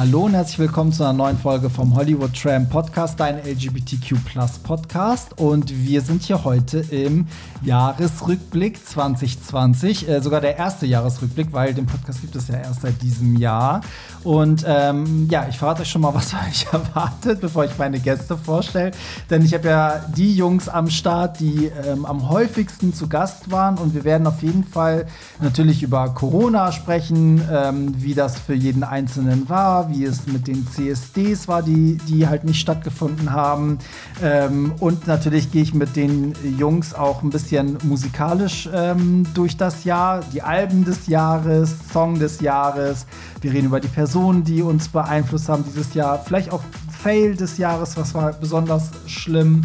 Hallo und herzlich willkommen zu einer neuen Folge vom Hollywood Tram Podcast, dein LGBTQ Podcast. Und wir sind hier heute im Jahresrückblick 2020, äh, sogar der erste Jahresrückblick, weil den Podcast gibt es ja erst seit diesem Jahr. Und ähm, ja, ich verrate euch schon mal, was euch erwartet, bevor ich meine Gäste vorstelle. Denn ich habe ja die Jungs am Start, die ähm, am häufigsten zu Gast waren. Und wir werden auf jeden Fall natürlich über Corona sprechen, ähm, wie das für jeden Einzelnen war, wie es mit den CSDs war, die, die halt nicht stattgefunden haben. Ähm, und natürlich gehe ich mit den Jungs auch ein bisschen musikalisch ähm, durch das Jahr, die Alben des Jahres, Song des Jahres. Wir reden über die Personen, die uns beeinflusst haben dieses Jahr. Vielleicht auch Fail des Jahres, was war besonders schlimm.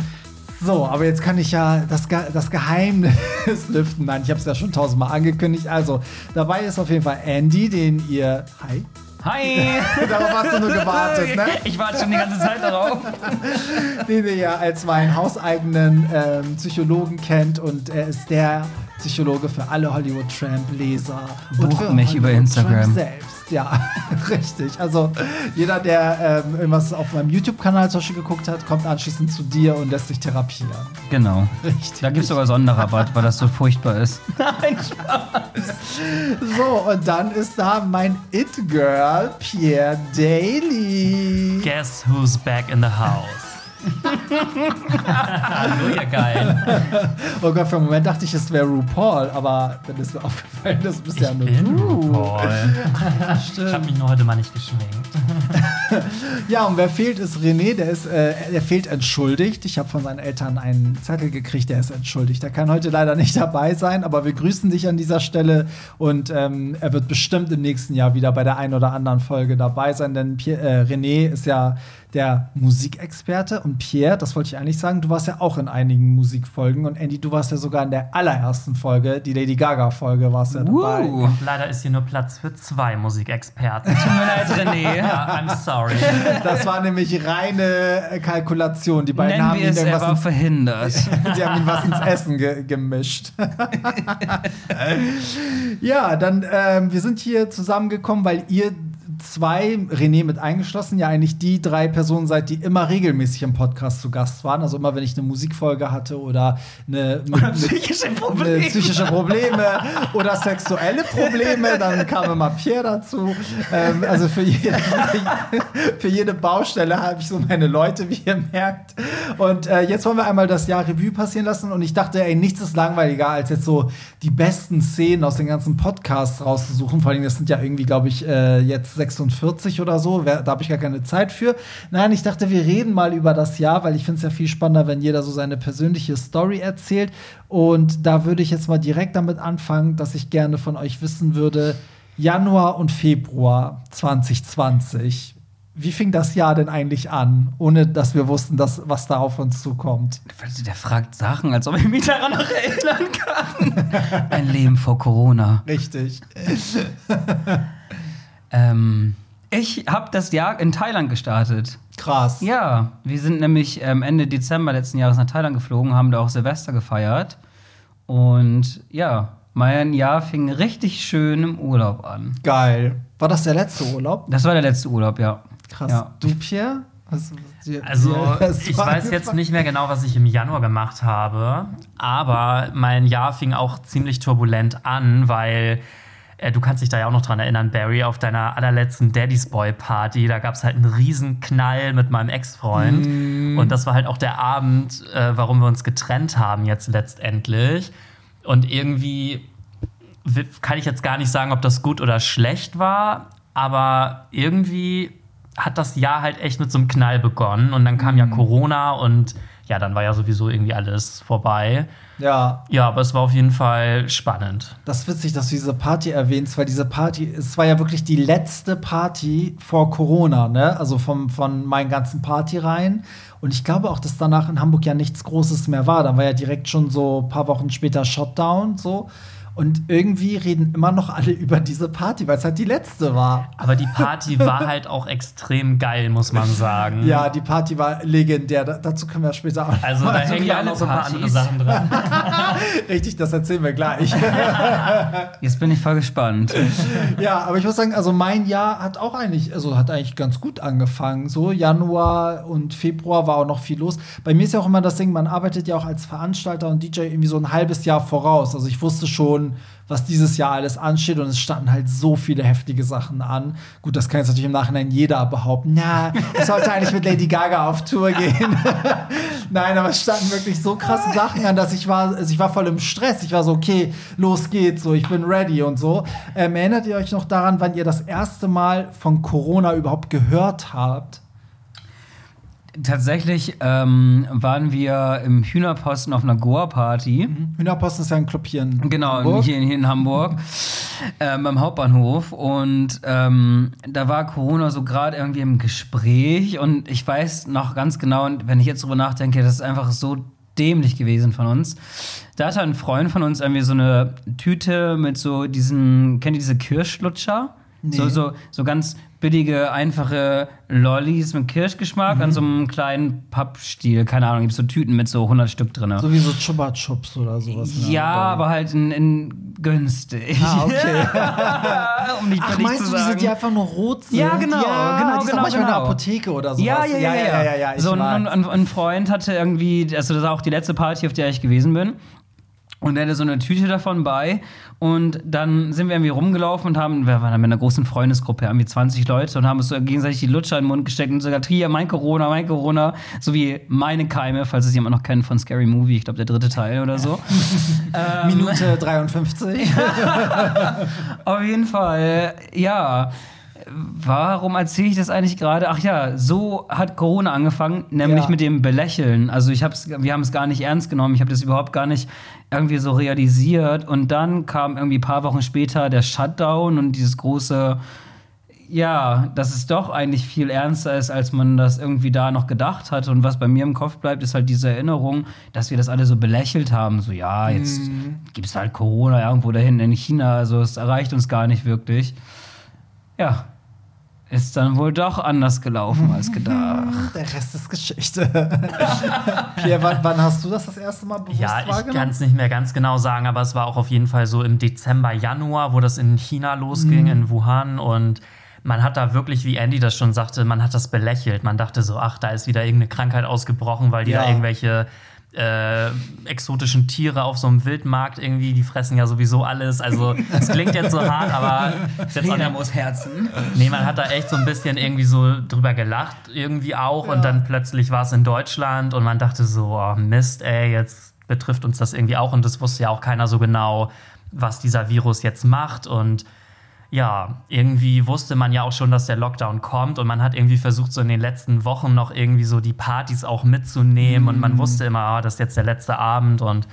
So, aber jetzt kann ich ja das, Ge das Geheimnis lüften. Nein, ich habe es ja schon tausendmal angekündigt. Also, dabei ist auf jeden Fall Andy, den ihr. Hi. Hi! Darauf hast du nur gewartet, ne? Ich warte schon die ganze Zeit darauf. Den ihr ja als meinen hauseigenen ähm, Psychologen kennt und er ist der Psychologe für alle Hollywood Tramp Leser und Bucht für mich Hollywood über Instagram. Tramp selbst. Ja, richtig. Also jeder, der ähm, irgendwas auf meinem YouTube-Kanal zum Beispiel geguckt hat, kommt anschließend zu dir und lässt sich therapieren. Genau. Richtig. Da gibt es sogar Sonderrabatt, weil das so furchtbar ist. So, und dann ist da mein It-Girl, Pierre Daly. Guess who's back in the house? Hallo, ihr geil. Oh Gott, für einen Moment dachte ich, es wäre RuPaul, aber dann ist mir aufgefallen, das bist ja nur bin du. RuPaul. Ich habe mich nur heute mal nicht geschminkt. Ja, und wer fehlt, ist René. Der ist, äh, der fehlt entschuldigt. Ich habe von seinen Eltern einen Zettel gekriegt, der ist entschuldigt. Der kann heute leider nicht dabei sein, aber wir grüßen dich an dieser Stelle und ähm, er wird bestimmt im nächsten Jahr wieder bei der einen oder anderen Folge dabei sein, denn Pierre, äh, René ist ja der Musikexperte und Pierre, das wollte ich eigentlich sagen, du warst ja auch in einigen Musikfolgen und Andy, du warst ja sogar in der allerersten Folge, die Lady Gaga Folge, warst ja dabei. Uh. Leider ist hier nur Platz für zwei Musikexperten. Tut mir leid, René. Ja, I'm sorry. Das war nämlich reine äh, Kalkulation. Die beiden Nennen haben wir ihn es, er war verhindert. Sie haben ihm was ins Essen ge gemischt. ja, dann, ähm, wir sind hier zusammengekommen, weil ihr zwei, René mit eingeschlossen, ja eigentlich die drei Personen seid, die immer regelmäßig im Podcast zu Gast waren. Also immer, wenn ich eine Musikfolge hatte oder eine, mit, psychische eine Probleme. psychische Probleme oder sexuelle Probleme, dann kam immer Pierre dazu. Ähm, also für jede, für jede Baustelle habe ich so meine Leute, wie ihr merkt. Und äh, jetzt wollen wir einmal das Jahr Revue passieren lassen. Und ich dachte, ey, nichts ist langweiliger, als jetzt so die besten Szenen aus den ganzen Podcasts rauszusuchen. Vor allem, das sind ja irgendwie, glaube ich, äh, jetzt 46 oder so. Da habe ich gar keine Zeit für. Nein, ich dachte, wir reden mal über das Jahr, weil ich finde es ja viel spannender, wenn jeder so seine persönliche Story erzählt. Und da würde ich jetzt mal direkt damit anfangen, dass ich gerne von euch wissen würde, Januar und Februar 2020. Wie fing das Jahr denn eigentlich an, ohne dass wir wussten, dass, was da auf uns zukommt? Der fragt Sachen, als ob ich mich daran noch erinnern kann. Ein Leben vor Corona. Richtig. Ähm, ich habe das Jahr in Thailand gestartet. Krass. Ja, wir sind nämlich ähm, Ende Dezember letzten Jahres nach Thailand geflogen, haben da auch Silvester gefeiert. Und ja, mein Jahr fing richtig schön im Urlaub an. Geil. War das der letzte Urlaub? Das war der letzte Urlaub, ja. Krass. Ja. Du, Pierre? Was, dir- Also, dir- du ich weiß jetzt nicht mehr genau, was ich im Januar gemacht habe, aber mein Jahr fing auch ziemlich turbulent an, weil du kannst dich da ja auch noch dran erinnern, Barry, auf deiner allerletzten Daddy's Boy Party, da gab es halt einen riesen Knall mit meinem Ex-Freund. Und das war halt auch der Abend, äh, warum wir uns getrennt haben jetzt letztendlich. Und irgendwie kann ich jetzt gar nicht sagen, ob das gut oder schlecht war, aber irgendwie hat das Jahr halt echt mit so einem Knall begonnen. Und dann kam ja Corona und ja, dann war ja sowieso irgendwie alles vorbei. Ja, Ja, aber es war auf jeden Fall spannend. das ist witzig, dass du diese Party erwähnst, weil diese Party, es war ja wirklich die letzte Party vor Corona, ne? Also vom, von meinen ganzen Partyreihen. Und ich glaube auch, dass danach in Hamburg ja nichts Großes mehr war. Dann war ja direkt schon so ein paar Wochen später Shutdown, so. Und irgendwie reden immer noch alle über diese Party, weil es halt die letzte war. Aber die Party war halt auch extrem geil, muss man sagen. Ja, die Party war legendär. Da, dazu können wir später auch. Also da hängen ja auch noch so ein paar andere Sachen dran. Richtig, das erzählen wir gleich. Jetzt bin ich voll gespannt. ja, aber ich muss sagen, also mein Jahr hat auch eigentlich, also hat eigentlich ganz gut angefangen. So Januar und Februar war auch noch viel los. Bei mir ist ja auch immer das Ding, man arbeitet ja auch als Veranstalter und DJ irgendwie so ein halbes Jahr voraus. Also ich wusste schon, was dieses Jahr alles ansteht und es standen halt so viele heftige Sachen an. Gut, das kann jetzt natürlich im Nachhinein jeder behaupten. Ja, ich sollte eigentlich mit Lady Gaga auf Tour gehen. Nein, aber es standen wirklich so krasse Sachen an, dass ich war, also ich war voll im Stress. Ich war so, okay, los geht's, so, ich bin ready und so. Ähm, erinnert ihr euch noch daran, wann ihr das erste Mal von Corona überhaupt gehört habt? Tatsächlich ähm, waren wir im Hühnerposten auf einer Goa-Party. Hühnerposten ist ja ein Club hier in Genau, Hamburg. hier, hier in Hamburg, ähm, am Hauptbahnhof. Und ähm, da war Corona so gerade irgendwie im Gespräch. Und ich weiß noch ganz genau, und wenn ich jetzt drüber nachdenke, das ist einfach so dämlich gewesen von uns. Da hatte ein Freund von uns irgendwie so eine Tüte mit so diesen, kennt ihr diese Kirschlutscher? So, so, so ganz billige, einfache Lollis mit Kirschgeschmack an so einem kleinen Pappstiel. Keine Ahnung, gibt so Tüten mit so 100 Stück drin. So wie so Chupa Chups oder sowas. der Ja, aber halt in, in günstig. Ah, okay. um nicht Ach, meinst zu du, diese, sagen. die einfach nur rot sind? Ja, genau, ja, genau, die genau, manchmal in der genau. Apotheke oder sowas. ja, ja, ja, ja, ja, ja, ja, so, ein, ein, ein Freund hatte irgendwie, also das war auch die letzte Party, auf der ich gewesen bin. Und er hatte so eine Tüte davon bei. Und dann sind wir irgendwie rumgelaufen und haben, wir waren mit einer großen Freundesgruppe, irgendwie 20 Leute, und haben uns so gegenseitig die Lutscher in den Mund gesteckt und sogar Tria, mein Corona, mein Corona, sowie meine Keime, falls es jemand noch kennt von Scary Movie, ich glaube der dritte Teil oder so. Minute 53. Auf jeden Fall, ja. Warum erzähle ich das eigentlich gerade? Ach ja, so hat Corona angefangen, nämlich Ja. mit dem Belächeln. Also ich hab's, wir haben es gar nicht ernst genommen. Ich habe das überhaupt gar nicht irgendwie so realisiert. Und dann kam irgendwie ein paar Wochen später der Shutdown und dieses große, ja, dass es doch eigentlich viel ernster ist, als man das irgendwie da noch gedacht hat. Und was bei mir im Kopf bleibt, ist halt diese Erinnerung, dass wir das alle so belächelt haben. So, ja, jetzt gibt es halt Corona irgendwo dahin in China. Also es erreicht uns gar nicht wirklich. Ja, ist dann wohl doch anders gelaufen als gedacht. Der Rest ist Geschichte. Pierre, wann, wann hast du das das erste Mal bewusst Ja, ich wahrgenommen? kann es nicht mehr ganz genau sagen, aber es war auch auf jeden Fall so im Dezember, Januar, wo das in China losging, in Wuhan. Und man hat da wirklich, wie Andy das schon sagte, man hat das belächelt. Man dachte so, ach, da ist wieder irgendeine Krankheit ausgebrochen, weil die Ja. da irgendwelche äh, exotischen Tiere auf so einem Wildmarkt irgendwie, die fressen ja sowieso alles. Also, es klingt jetzt so hart, aber muss Herzen. Nee, man hat da echt so ein bisschen irgendwie so drüber gelacht, irgendwie auch. Und dann plötzlich war es in Deutschland und man dachte so, oh Mist, ey, jetzt betrifft uns das irgendwie auch. Und das wusste ja auch keiner so genau, was dieser Virus jetzt macht. Und ja, irgendwie wusste man ja auch schon, dass der Lockdown kommt. Und man hat irgendwie versucht, so in den letzten Wochen noch irgendwie so die Partys auch mitzunehmen. Und man wusste immer, ah, das ist jetzt der letzte Abend. Und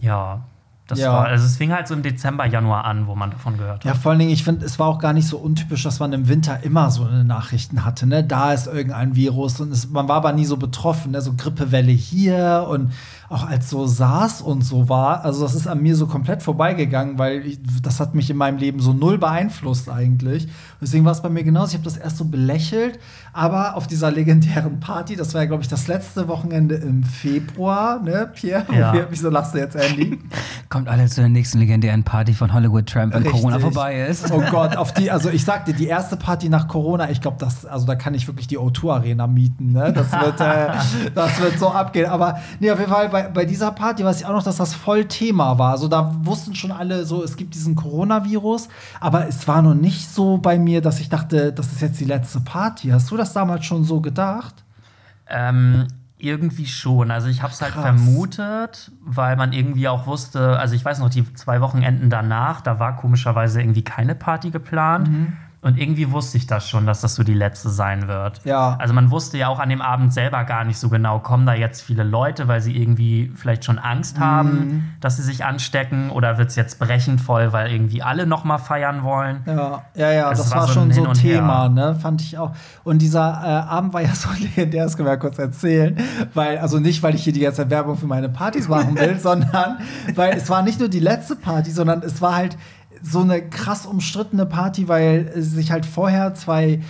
ja, das Ja. war, also es fing halt so im Dezember, Januar an, wo man davon gehört hat. Ja, vor allen Dingen, ich finde, es war auch gar nicht so untypisch, dass man im Winter immer so eine Nachrichten hatte. Ne? Da ist irgendein Virus und es, man war aber nie so betroffen. Ne? So Grippewelle hier und auch als so SARS und so war. Also, das ist an mir so komplett vorbeigegangen, weil ich, das hat mich in meinem Leben so null beeinflusst eigentlich. Deswegen war es bei mir genauso. Ich habe das erst so belächelt, aber auf dieser legendären Party, das war ja, glaube ich, das letzte Wochenende im Februar, ne, Pierre? Ja. Wieso lachst du jetzt, Andy? Kommt alle zu der nächsten legendären Party von Hollywood Tramp, wenn Richtig. Corona vorbei ist. Oh Gott, auf die, also ich sagte, die erste Party nach Corona, ich glaube, das, also da kann ich wirklich die O2 Arena mieten, ne? Das wird, äh, das wird so abgehen. Aber nee, auf jeden Fall bei, bei dieser Party weiß ich auch noch, dass das voll Thema war. Also da wussten schon alle so, es gibt diesen Coronavirus, aber es war noch nicht so bei mir, dass ich dachte, das ist jetzt die letzte Party. Hast du das damals schon so gedacht? Ähm, irgendwie schon. Also ich habe es halt Krass. vermutet, weil man irgendwie auch wusste, also ich weiß noch, die zwei Wochenenden danach, da war komischerweise irgendwie keine Party geplant. Mhm. Und irgendwie wusste ich das schon, dass das so die letzte sein wird. Ja. Also man wusste ja auch an dem Abend selber gar nicht so genau, kommen da jetzt viele Leute, weil sie irgendwie vielleicht schon Angst Mhm. haben, dass sie sich anstecken oder wird es jetzt brechend voll, weil irgendwie alle noch mal feiern wollen. Ja, ja, ja, Es das war war, so schon ein so und Thema, Her. ne? Fand ich auch. Und dieser äh, Abend war ja so legendär, das können wir ja kurz erzählen. Weil, also nicht, weil ich hier die ganze Werbung für meine Partys machen will, sondern weil es war nicht nur die letzte Party, sondern es war halt so eine krass umstrittene Party, weil sich halt vorher zwei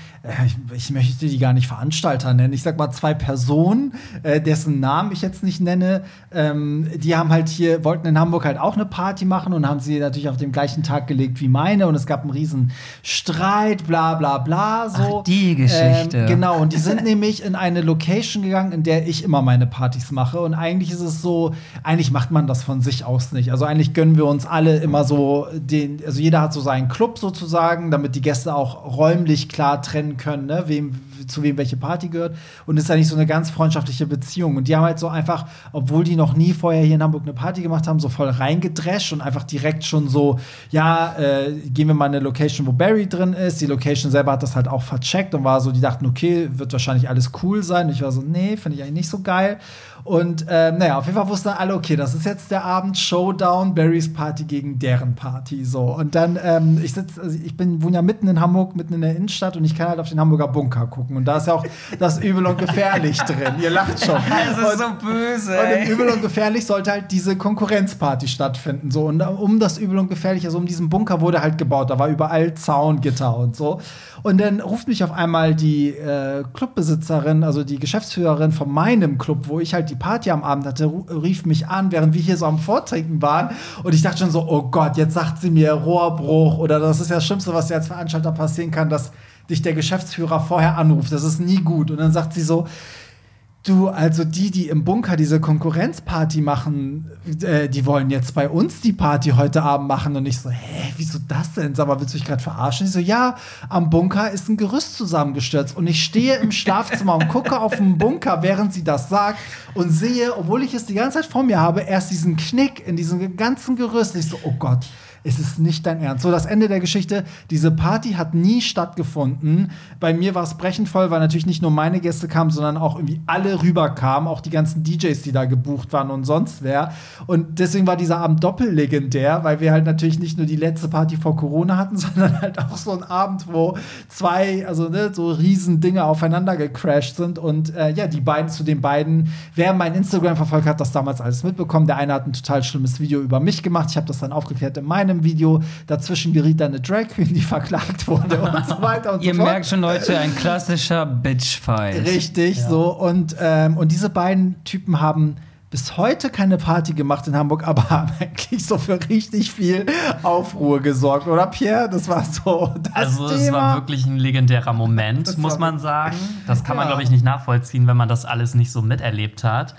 ich, ich, möchte die gar nicht Veranstalter nennen. Ich sag mal zwei Personen, äh, dessen Namen ich jetzt nicht nenne, ähm, die haben halt hier, wollten in Hamburg halt auch eine Party machen und haben sie natürlich auf dem gleichen Tag gelegt wie meine und es gab einen riesen Streit, bla bla bla. So. Ach, die Geschichte. Ähm, genau, und die sind nämlich in eine Location gegangen, in der ich immer meine Partys mache. Und eigentlich ist es so, eigentlich macht man das von sich aus nicht. Also eigentlich gönnen wir uns alle immer so den, also jeder hat so seinen Club sozusagen, damit die Gäste auch räumlich klar trennen können, ne, wem, zu wem welche Party gehört. Und es ist eigentlich so eine ganz freundschaftliche Beziehung. Und die haben halt so einfach, obwohl die noch nie vorher hier in Hamburg eine Party gemacht haben, so voll reingedrescht und einfach direkt schon so, ja, äh, gehen wir mal in eine Location, wo Barry drin ist. Die Location selber hat das halt auch vercheckt und war so, die dachten, okay, wird wahrscheinlich alles cool sein. Und ich war so, nee, finde ich eigentlich nicht so geil. Und ähm, naja, auf jeden Fall wussten alle, okay, das ist jetzt der Abend Showdown, Barrys Party gegen deren Party. So. Und dann, ähm, ich sitze, also ich bin, wohne ja mitten in Hamburg, mitten in der Innenstadt und ich kann halt auf den Hamburger Bunker gucken. Und da ist ja auch das Übel und Gefährlich drin. Ihr lacht schon. Das ist und, so böse. und Ey. im Übel und Gefährlich sollte halt diese Konkurrenzparty stattfinden. So. Und um das Übel und Gefährlich, also um diesen Bunker wurde halt gebaut. Da war überall Zaun, Gitter und so. Und dann ruft mich auf einmal die äh, Clubbesitzerin, also die Geschäftsführerin von meinem Club, wo ich halt die Party am Abend hatte, rief mich an, während wir hier so am Vortrinken waren. Und ich dachte schon so, oh Gott, jetzt sagt sie mir Rohrbruch oder das ist ja das Schlimmste, was dir als Veranstalter passieren kann, dass dich der Geschäftsführer vorher anruft. Das ist nie gut. Und dann sagt sie so, Du, also die, die im Bunker diese Konkurrenzparty machen, äh, die wollen jetzt bei uns die Party heute Abend machen. Und ich so, hä, wieso das denn? Sag mal, willst du mich gerade verarschen? Ich so, ja, am Bunker ist ein Gerüst zusammengestürzt. Und ich stehe im Schlafzimmer und gucke auf den Bunker, während sie das sagt und sehe, obwohl ich es die ganze Zeit vor mir habe, erst diesen Knick in diesem ganzen Gerüst. Ich so, oh Gott. Es ist nicht dein Ernst. So, das Ende der Geschichte. Diese Party hat nie stattgefunden. Bei mir war es brechend voll, weil natürlich nicht nur meine Gäste kamen, sondern auch irgendwie alle rüberkamen. Auch die ganzen DJs, die da gebucht waren und sonst wer. Und deswegen war dieser Abend doppellegendär, weil wir halt natürlich nicht nur die letzte Party vor Corona hatten, sondern halt auch so einen Abend, wo zwei, also ne, so riesen Dinge aufeinander gecrashed sind. Und äh, ja, die beiden zu den beiden, wer mein Instagram verfolgt hat, das damals alles mitbekommen. Der eine hat ein total schlimmes Video über mich gemacht. Ich habe das dann aufgeklärt in meinem Video. Dazwischen geriet dann eine Drag Queen, die verklagt wurde und so weiter und Ihr so fort. merkt schon, Leute, ein klassischer Bitch-Fight. Richtig, so. Und, ähm, und diese beiden Typen haben bis heute keine Party gemacht in Hamburg, aber haben eigentlich so für richtig viel Aufruhr gesorgt, oder Pierre? Das war so das Also es Thema. war wirklich ein legendärer Moment, Das muss man sagen. Das kann man, Ja. glaube ich, nicht nachvollziehen, wenn man das alles nicht so miterlebt hat.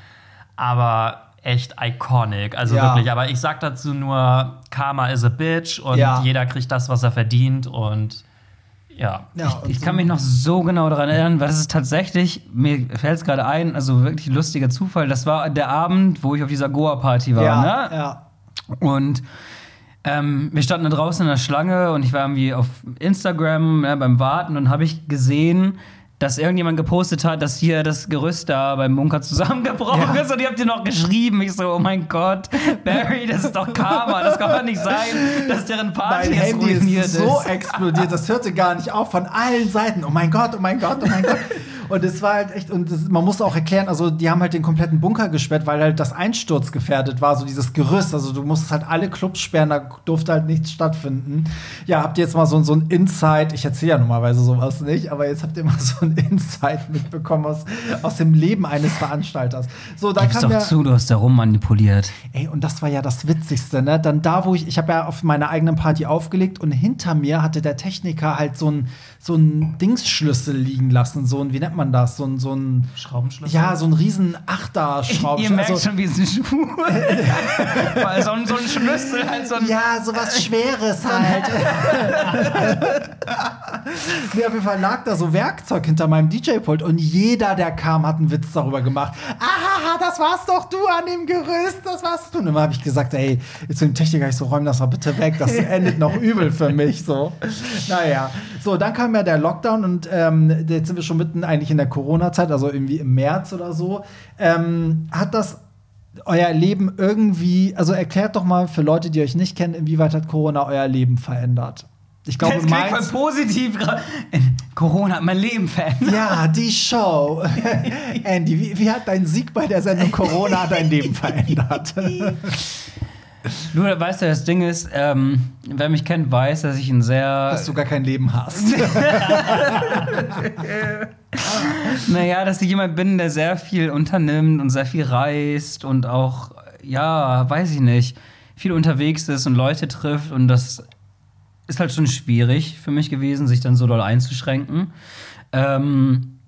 Aber echt iconic, also Ja. wirklich. Aber ich sag dazu nur, Karma is a bitch und Ja. jeder kriegt das, was er verdient und ja. ja, und Ich so- kann mich noch so genau daran erinnern, weil das ist tatsächlich, mir fällt es gerade ein, also wirklich lustiger Zufall. Das war der Abend, wo ich auf dieser Goa-Party war. ja, ne? ja. Und ähm, wir standen da draußen in der Schlange und ich war irgendwie auf Instagram ne, beim Warten und habe ich gesehen, dass irgendjemand gepostet hat, dass hier das Gerüst da beim Bunker zusammengebrochen Ja. ist und ihr habt ihr noch geschrieben. Ich so, oh mein Gott, Barry, das ist doch Karma. Das kann doch nicht sein, dass deren Party Mein jetzt Handy ruiniert ist so explodiert, das hörte gar nicht auf von allen Seiten. Oh mein Gott, oh mein Gott, oh mein Gott. Und es war halt echt, und das, man musste auch erklären, also die haben halt den kompletten Bunker gesperrt, weil halt das Einsturz gefährdet war, so dieses Gerüst. Also du musstest halt alle Clubs sperren, da durfte halt nichts stattfinden. Ja, habt ihr jetzt mal so, so ein Insight, ich erzähle ja normalerweise sowas nicht, aber jetzt habt ihr mal so ein Insight mitbekommen aus, aus dem Leben eines Veranstalters. So, da Gib's kam doch ja, zu, du hast da rummanipuliert. Ey, und das war ja das Witzigste, ne? Dann da, wo ich, ich habe ja auf meiner eigenen Party aufgelegt und hinter mir hatte der Techniker halt so ein so ein Dingsschlüssel liegen lassen, so ein, wie nennt man das, so ein so ein Schraubenschlüssel? ja, so ein riesen achter Ihr Schraubenschlüssel. merkt Also, schon, wie es ein Schuh. Weil so ein, so ein Schlüssel, halt so ein. ja, sowas Schweres halt. nee, auf jeden Fall lag da so Werkzeug hinter meinem DJ-Pult und jeder, der kam, hat einen Witz darüber gemacht. Ahaha, das warst doch du an dem Gerüst, das warst du. Und immer habe ich gesagt, ey, zu dem Techniker, ich so, räum das mal bitte weg, das endet noch übel für mich. So, naja. So, dann kam ja der Lockdown und ähm, jetzt sind wir schon mitten eigentlich in der Corona-Zeit, also irgendwie im März oder so. Ähm, hat das euer Leben irgendwie, also erklärt doch mal für Leute, die euch nicht kennen, inwieweit hat Corona euer Leben verändert? Ich glaube, Das klingt voll positiv. gerade. Corona hat mein Leben verändert. Ja, die Show. Andy, wie, wie hat dein Sieg bei der Sendung Corona dein Leben verändert? Nur, weißt du, das Ding ist, ähm, wer mich kennt, weiß, dass ich ein sehr. Dass du gar kein Leben hast. naja, dass ich jemand bin, der sehr viel unternimmt und sehr viel reist und auch, ja, weiß ich nicht, viel unterwegs ist und Leute trifft. Und das ist halt schon schwierig für mich gewesen, sich dann so doll einzuschränken. Ähm,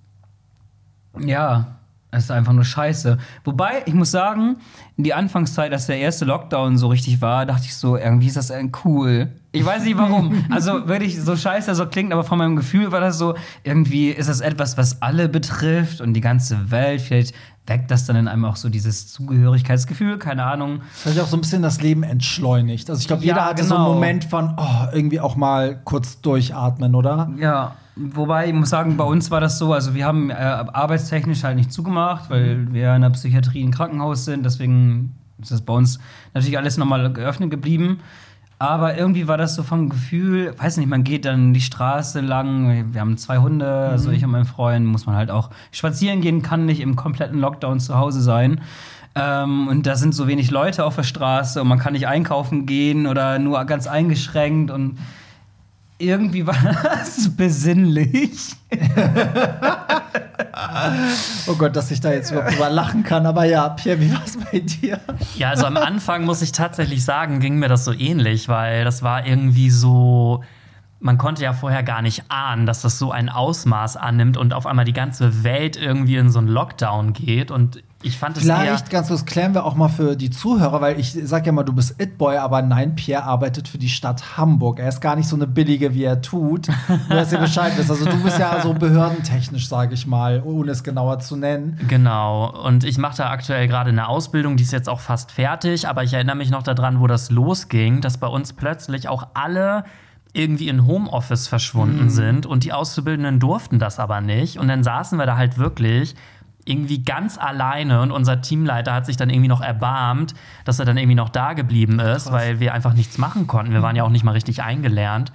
ja, es ist einfach nur scheiße. Wobei, ich muss sagen, in die Anfangszeit, als der erste Lockdown so richtig war, dachte ich so, irgendwie ist das cool. Ich weiß nicht warum. Also wirklich so scheiße das so klingt, aber von meinem Gefühl war das so, irgendwie ist das etwas, was alle betrifft und die ganze Welt. Vielleicht weckt das dann in einem auch so dieses Zugehörigkeitsgefühl, keine Ahnung. Das hat auch so ein bisschen das Leben entschleunigt. Also ich glaube, jeder Ja, hatte so einen genau. Moment von, oh, irgendwie auch mal kurz durchatmen, oder? Ja, wobei ich muss sagen, bei uns war das so, also wir haben äh, arbeitstechnisch halt nicht zugemacht, weil wir in der Psychiatrie im Krankenhaus sind, deswegen ist das bei uns natürlich alles nochmal geöffnet geblieben. Aber irgendwie war das so vom Gefühl, weiß nicht, man geht dann die Straße lang, wir haben zwei Hunde, also ich und mein Freund, muss man halt auch spazieren gehen, kann nicht im kompletten Lockdown zu Hause sein. Ähm, und da sind so wenig Leute auf der Straße und man kann nicht einkaufen gehen oder nur ganz eingeschränkt und irgendwie war das besinnlich. Oh Gott, dass ich da jetzt überhaupt drüber lachen kann. Aber ja, Pierre, wie war es bei dir? Ja, also am Anfang muss ich tatsächlich sagen, ging mir das so ähnlich, weil das war irgendwie so. Man konnte ja vorher gar nicht ahnen, dass das so ein Ausmaß annimmt und auf einmal die ganze Welt irgendwie in so einen Lockdown geht. Und ich fand es. Vielleicht ganz kurz klären wir auch mal für die Zuhörer, weil ich sag ja mal, du bist It-Boy, aber nein, Pierre arbeitet für die Stadt Hamburg. Er ist gar nicht so eine billige, wie er tut. Nur, dass ihr Bescheid wisst. Also du bist ja so behördentechnisch, sage ich mal, ohne es genauer zu nennen. Genau. Und ich mache da aktuell gerade eine Ausbildung, die ist jetzt auch fast fertig, aber ich erinnere mich noch daran, wo das losging, dass bei uns plötzlich auch alle irgendwie in Homeoffice verschwunden sind und die Auszubildenden durften das aber nicht. Und dann saßen wir da halt wirklich irgendwie ganz alleine und unser Teamleiter hat sich dann irgendwie noch erbarmt, dass er dann irgendwie noch da geblieben ist, weil wir einfach nichts machen konnten. Wir waren ja auch nicht mal richtig eingelernt.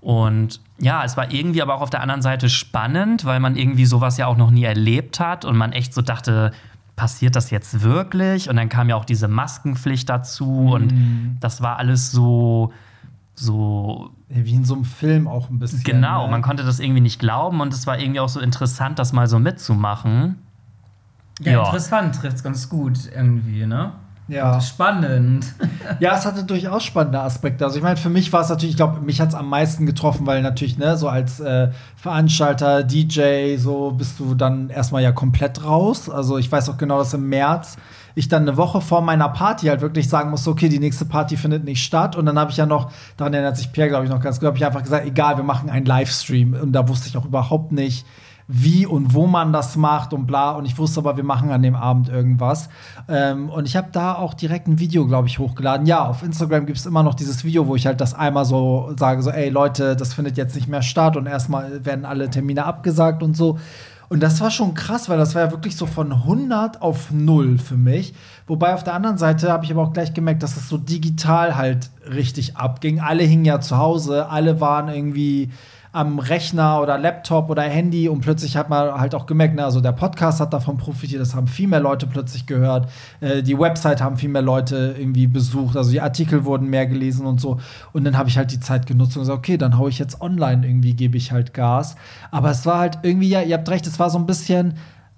Und ja, es war irgendwie aber auch auf der anderen Seite spannend, weil man irgendwie sowas ja auch noch nie erlebt hat und man echt so dachte, passiert das jetzt wirklich? Und dann kam ja auch diese Maskenpflicht dazu und das war alles so, so Wie in so einem Film auch ein bisschen. genau. ne? Man konnte das irgendwie nicht glauben und es war irgendwie auch so interessant, das mal so mitzumachen. Ja, Ja. interessant, trifft's ganz gut irgendwie, ne? Ja. Spannend. Ja, es hatte durchaus spannende Aspekte. Also ich meine, für mich war es natürlich, ich glaube, mich hat es am meisten getroffen, weil natürlich, ne, so als äh, Veranstalter, DJ, so bist du dann erstmal ja komplett raus. Also ich weiß auch genau, dass im März ich dann eine Woche vor meiner Party halt wirklich sagen musste, okay, die nächste Party findet nicht statt. Und dann habe ich ja noch, daran erinnert sich Pierre, glaube ich, noch ganz gut, habe ich einfach gesagt, egal, wir machen einen Livestream. Und da wusste ich auch überhaupt nicht, wie und wo man das macht und bla. Und ich wusste aber, wir machen an dem Abend irgendwas. Ähm, und ich habe da auch direkt ein Video, glaube ich, hochgeladen. Ja, auf Instagram gibt es immer noch dieses Video, wo ich halt das einmal so sage, so, ey Leute, das findet jetzt nicht mehr statt und erstmal werden alle Termine abgesagt und so. Und das war schon krass, weil das war ja wirklich so von 100 auf 0 für mich. Wobei auf der anderen Seite habe ich aber auch gleich gemerkt, dass es so digital halt richtig abging. Alle hingen ja zu Hause, alle waren irgendwie am Rechner oder Laptop oder Handy und plötzlich hat man halt auch gemerkt, ne, also der Podcast hat davon profitiert, das haben viel mehr Leute plötzlich gehört, äh, die Website haben viel mehr Leute irgendwie besucht, also die Artikel wurden mehr gelesen und so. Und dann habe ich halt die Zeit genutzt und gesagt, okay, dann hau ich jetzt online irgendwie, gebe ich halt Gas, aber es war halt irgendwie, ja, ihr habt recht, es war so ein bisschen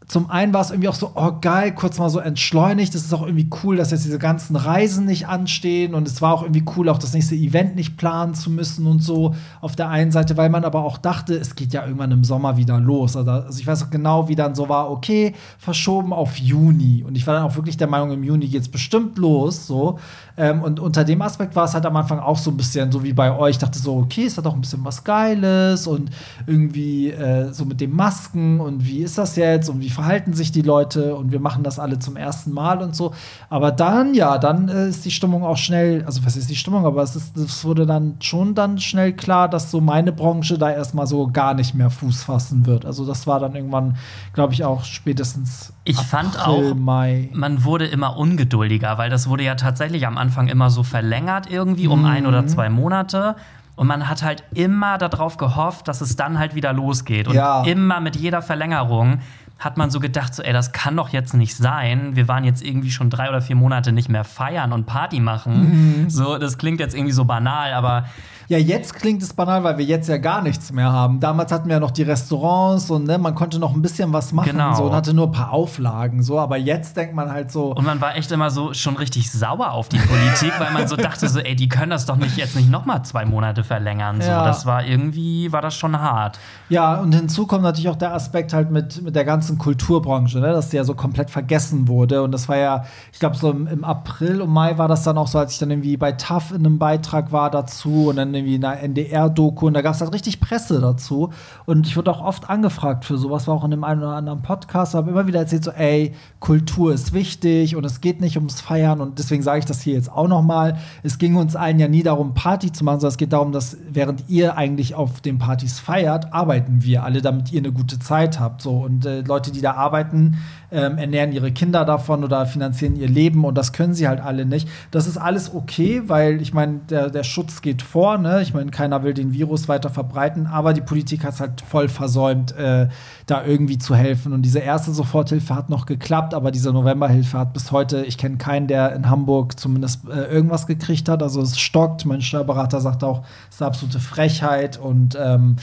zum einen war es irgendwie auch so, oh geil, kurz mal so entschleunigt. Es ist auch irgendwie cool, dass jetzt diese ganzen Reisen nicht anstehen. Und es war auch irgendwie cool, auch das nächste Event nicht planen zu müssen und so auf der einen Seite, weil man aber auch dachte, es geht ja irgendwann im Sommer wieder los. Also, also ich weiß auch genau, wie dann so war, okay, verschoben auf Juni. Und ich war dann auch wirklich der Meinung, im Juni geht's bestimmt los. So. Ähm, und unter dem Aspekt war es halt am Anfang auch so ein bisschen so wie bei euch. Ich dachte so, okay, es hat auch ein bisschen was Geiles und irgendwie äh, so mit den Masken und wie ist das jetzt und wie verhalten sich die Leute und wir machen das alle zum ersten Mal und so. Aber dann, ja, dann äh, ist die Stimmung auch schnell, also was ist die Stimmung, aber es, ist, es wurde dann schon dann schnell klar, dass so meine Branche da erstmal so gar nicht mehr Fuß fassen wird. Also das war dann irgendwann, glaube ich, auch spätestens Ich April, fand auch, Mai. man wurde immer ungeduldiger, weil das wurde ja tatsächlich am Anfang immer so verlängert irgendwie um ein oder zwei Monate. Und man hat halt immer darauf gehofft, dass es dann halt wieder losgeht. Und Ja. immer mit jeder Verlängerung hat man so gedacht, so, ey, das kann doch jetzt nicht sein. Wir waren jetzt irgendwie schon drei oder vier Monate nicht mehr feiern und Party machen. Mhm. So, das klingt jetzt irgendwie so banal, aber ja, jetzt klingt es banal, weil wir jetzt ja gar nichts mehr haben. Damals hatten wir ja noch die Restaurants und ne, man konnte noch ein bisschen was machen genau. so, und hatte nur ein paar Auflagen. So, aber jetzt denkt man halt so. Und man war echt immer so schon richtig sauer auf die Politik, weil man so dachte, so, ey, die können das doch nicht jetzt nicht nochmal zwei Monate verlängern. So, ja. das war irgendwie, war das schon hart. Ja, und hinzu kommt natürlich auch der Aspekt halt mit, mit der ganzen Kulturbranche, ne, dass die ja so komplett vergessen wurde. Und das war ja, ich glaube, so im, im April und Mai war das dann auch so, als ich dann irgendwie bei TAF in einem Beitrag war dazu und dann irgendwie in einer NDR-Doku und da gab es halt richtig Presse dazu. Und ich wurde auch oft angefragt für sowas, war auch in dem einen oder anderen Podcast, habe immer wieder erzählt, so, ey, Kultur ist wichtig und es geht nicht ums Feiern und deswegen sage ich das hier jetzt auch noch mal. Es ging uns allen ja nie darum, Party zu machen, sondern es geht darum, dass während ihr eigentlich auf den Partys feiert, arbeiten wir alle, damit ihr eine gute Zeit habt. So. Und äh, Leute, die da arbeiten, ähm, ernähren ihre Kinder davon oder finanzieren ihr Leben und das können sie halt alle nicht. Das ist alles okay, weil ich meine, der, der Schutz geht vor. Ne? Ich meine, keiner will den Virus weiter verbreiten, aber die Politik hat es halt voll versäumt, äh, da irgendwie zu helfen. Und diese erste Soforthilfe hat noch geklappt, aber diese Novemberhilfe hat bis heute, ich kenne keinen, der in Hamburg zumindest äh, irgendwas gekriegt hat. Also es stockt. Mein Steuerberater sagt auch, es ist eine absolute Frechheit und ähm,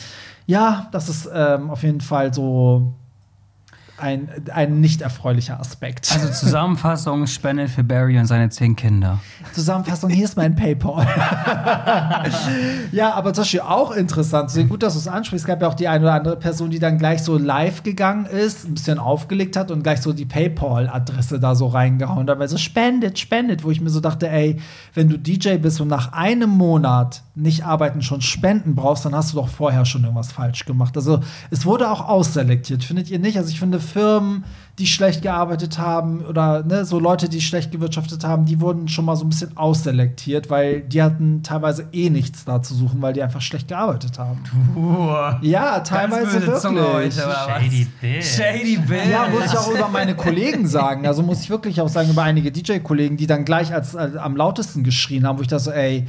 ja, das ist ähm, auf jeden Fall so ein, ein nicht erfreulicher Aspekt. Also Zusammenfassung, spendet für Barry und seine zehn Kinder. Zusammenfassung, hier ist mein Paypal. ja, aber zum Beispiel auch interessant, so gut, dass du es ansprichst. Es gab ja auch die eine oder andere Person, die dann gleich so live gegangen ist, ein bisschen aufgelegt hat und gleich so die Paypal-Adresse da so reingehauen hat, weil so spendet, spendet, wo ich mir so dachte, ey, wenn du DJ bist und nach einem Monat nicht arbeiten, schon spenden brauchst, dann hast du doch vorher schon irgendwas falsch gemacht. Also es wurde auch ausselektiert, findet ihr nicht? Also ich finde, Firmen, die schlecht gearbeitet haben oder ne, so Leute, die schlecht gewirtschaftet haben, die wurden schon mal so ein bisschen ausselektiert, weil die hatten teilweise eh nichts da zu suchen, weil die einfach schlecht gearbeitet haben. Uh, ja, teilweise wirklich. Heute, Shady Bill. Shady Bill. Ja, muss ich auch über meine Kollegen sagen. Also muss ich wirklich auch sagen über einige DJ-Kollegen, die dann gleich als, als, am lautesten geschrien haben, wo ich dachte so, ey,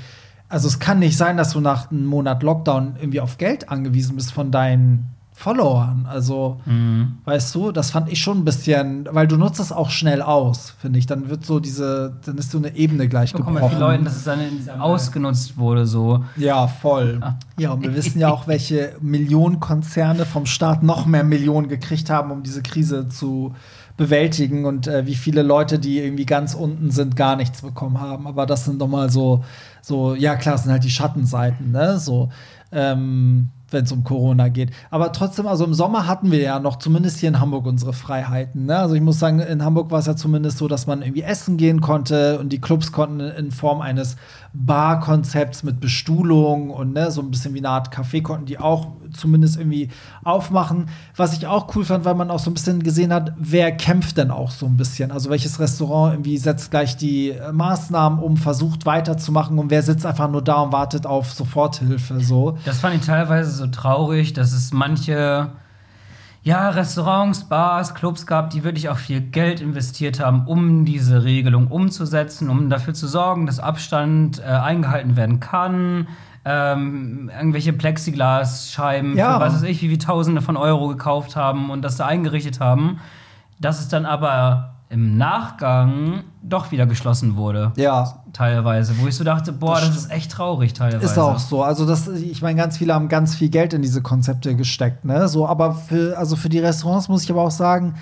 also es kann nicht sein, dass du nach einem Monat Lockdown irgendwie auf Geld angewiesen bist von deinen Followern. Also, mhm. weißt du, das fand ich schon ein bisschen, weil du nutzt es auch schnell aus, finde ich. Dann wird so diese, dann ist so eine Ebene gleich gebrochen. Guck mal, Leuten, dass es dann ausgenutzt wurde, so. Ja, voll. Ah. Ja, und wir wissen ja auch, welche Millionenkonzerne vom Staat noch mehr Millionen gekriegt haben, um diese Krise zu bewältigen und äh, wie viele Leute, die irgendwie ganz unten sind, gar nichts bekommen haben. Aber das sind doch mal so, so, ja klar, sind halt die Schattenseiten, ne? So, ähm, wenn es um Corona geht. Aber trotzdem, also im Sommer hatten wir ja noch, zumindest hier in Hamburg, unsere Freiheiten. Ne? Also ich muss sagen, in Hamburg war es ja zumindest so, dass man irgendwie essen gehen konnte und die Clubs konnten in Form eines Barkonzepts mit Bestuhlung und ne, so ein bisschen wie eine Art Café konnten die auch zumindest irgendwie aufmachen. Was ich auch cool fand, weil man auch so ein bisschen gesehen hat, wer kämpft denn auch so ein bisschen. Also welches Restaurant irgendwie setzt gleich die äh, Maßnahmen um, versucht weiterzumachen und wer sitzt einfach nur da und wartet auf Soforthilfe. So. Das fand ich teilweise so traurig, dass es manche ja, Restaurants, Bars, Clubs gab, die wirklich auch viel Geld investiert haben, um diese Regelung umzusetzen, um dafür zu sorgen, dass Abstand äh, eingehalten werden kann. Ähm, irgendwelche Plexiglasscheiben ja. für was weiß ich, wie, wie Tausende von Euro gekauft haben und das da eingerichtet haben. Das ist dann aber im Nachgang doch wieder geschlossen wurde. Ja. Teilweise, wo ich so dachte, boah, das, das ist echt traurig teilweise. Ist auch so. Also das, ich meine, ganz viele haben ganz viel Geld in diese Konzepte gesteckt, ne? So, aber für, also für die Restaurants muss ich aber auch sagen,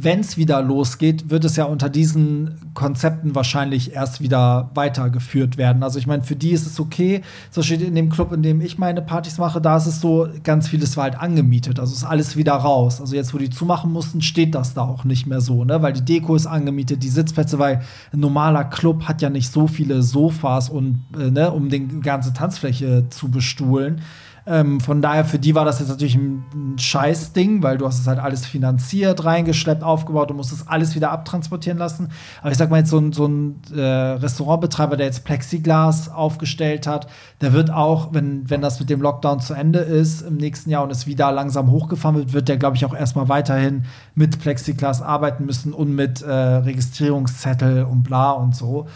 wenn es wieder losgeht, wird es ja unter diesen Konzepten wahrscheinlich erst wieder weitergeführt werden. Also ich meine, für die ist es okay. Zum Beispiel in dem Club, in dem ich meine Partys mache, da ist es so, ganz vieles war halt angemietet. Also ist alles wieder raus. Also jetzt, wo die zumachen mussten, steht das da auch nicht mehr so, ne? Weil die Deko ist angemietet, die Sitzplätze, weil ein normaler Club hat ja nicht so viele Sofas und äh, ne, um die ganze Tanzfläche zu bestuhlen. Ähm, von daher, für die war das jetzt natürlich ein, Scheißding, weil du hast es halt alles finanziert, reingeschleppt, aufgebaut, du musst es alles wieder abtransportieren lassen. Aber ich sag mal jetzt, so ein, so ein äh, Restaurantbetreiber, der jetzt Plexiglas aufgestellt hat, der wird auch, wenn, wenn das mit dem Lockdown zu Ende ist im nächsten Jahr und es wieder langsam hochgefahren wird, wird der, glaube ich, auch erstmal weiterhin mit Plexiglas arbeiten müssen und mit äh, Registrierungszettel und bla und so.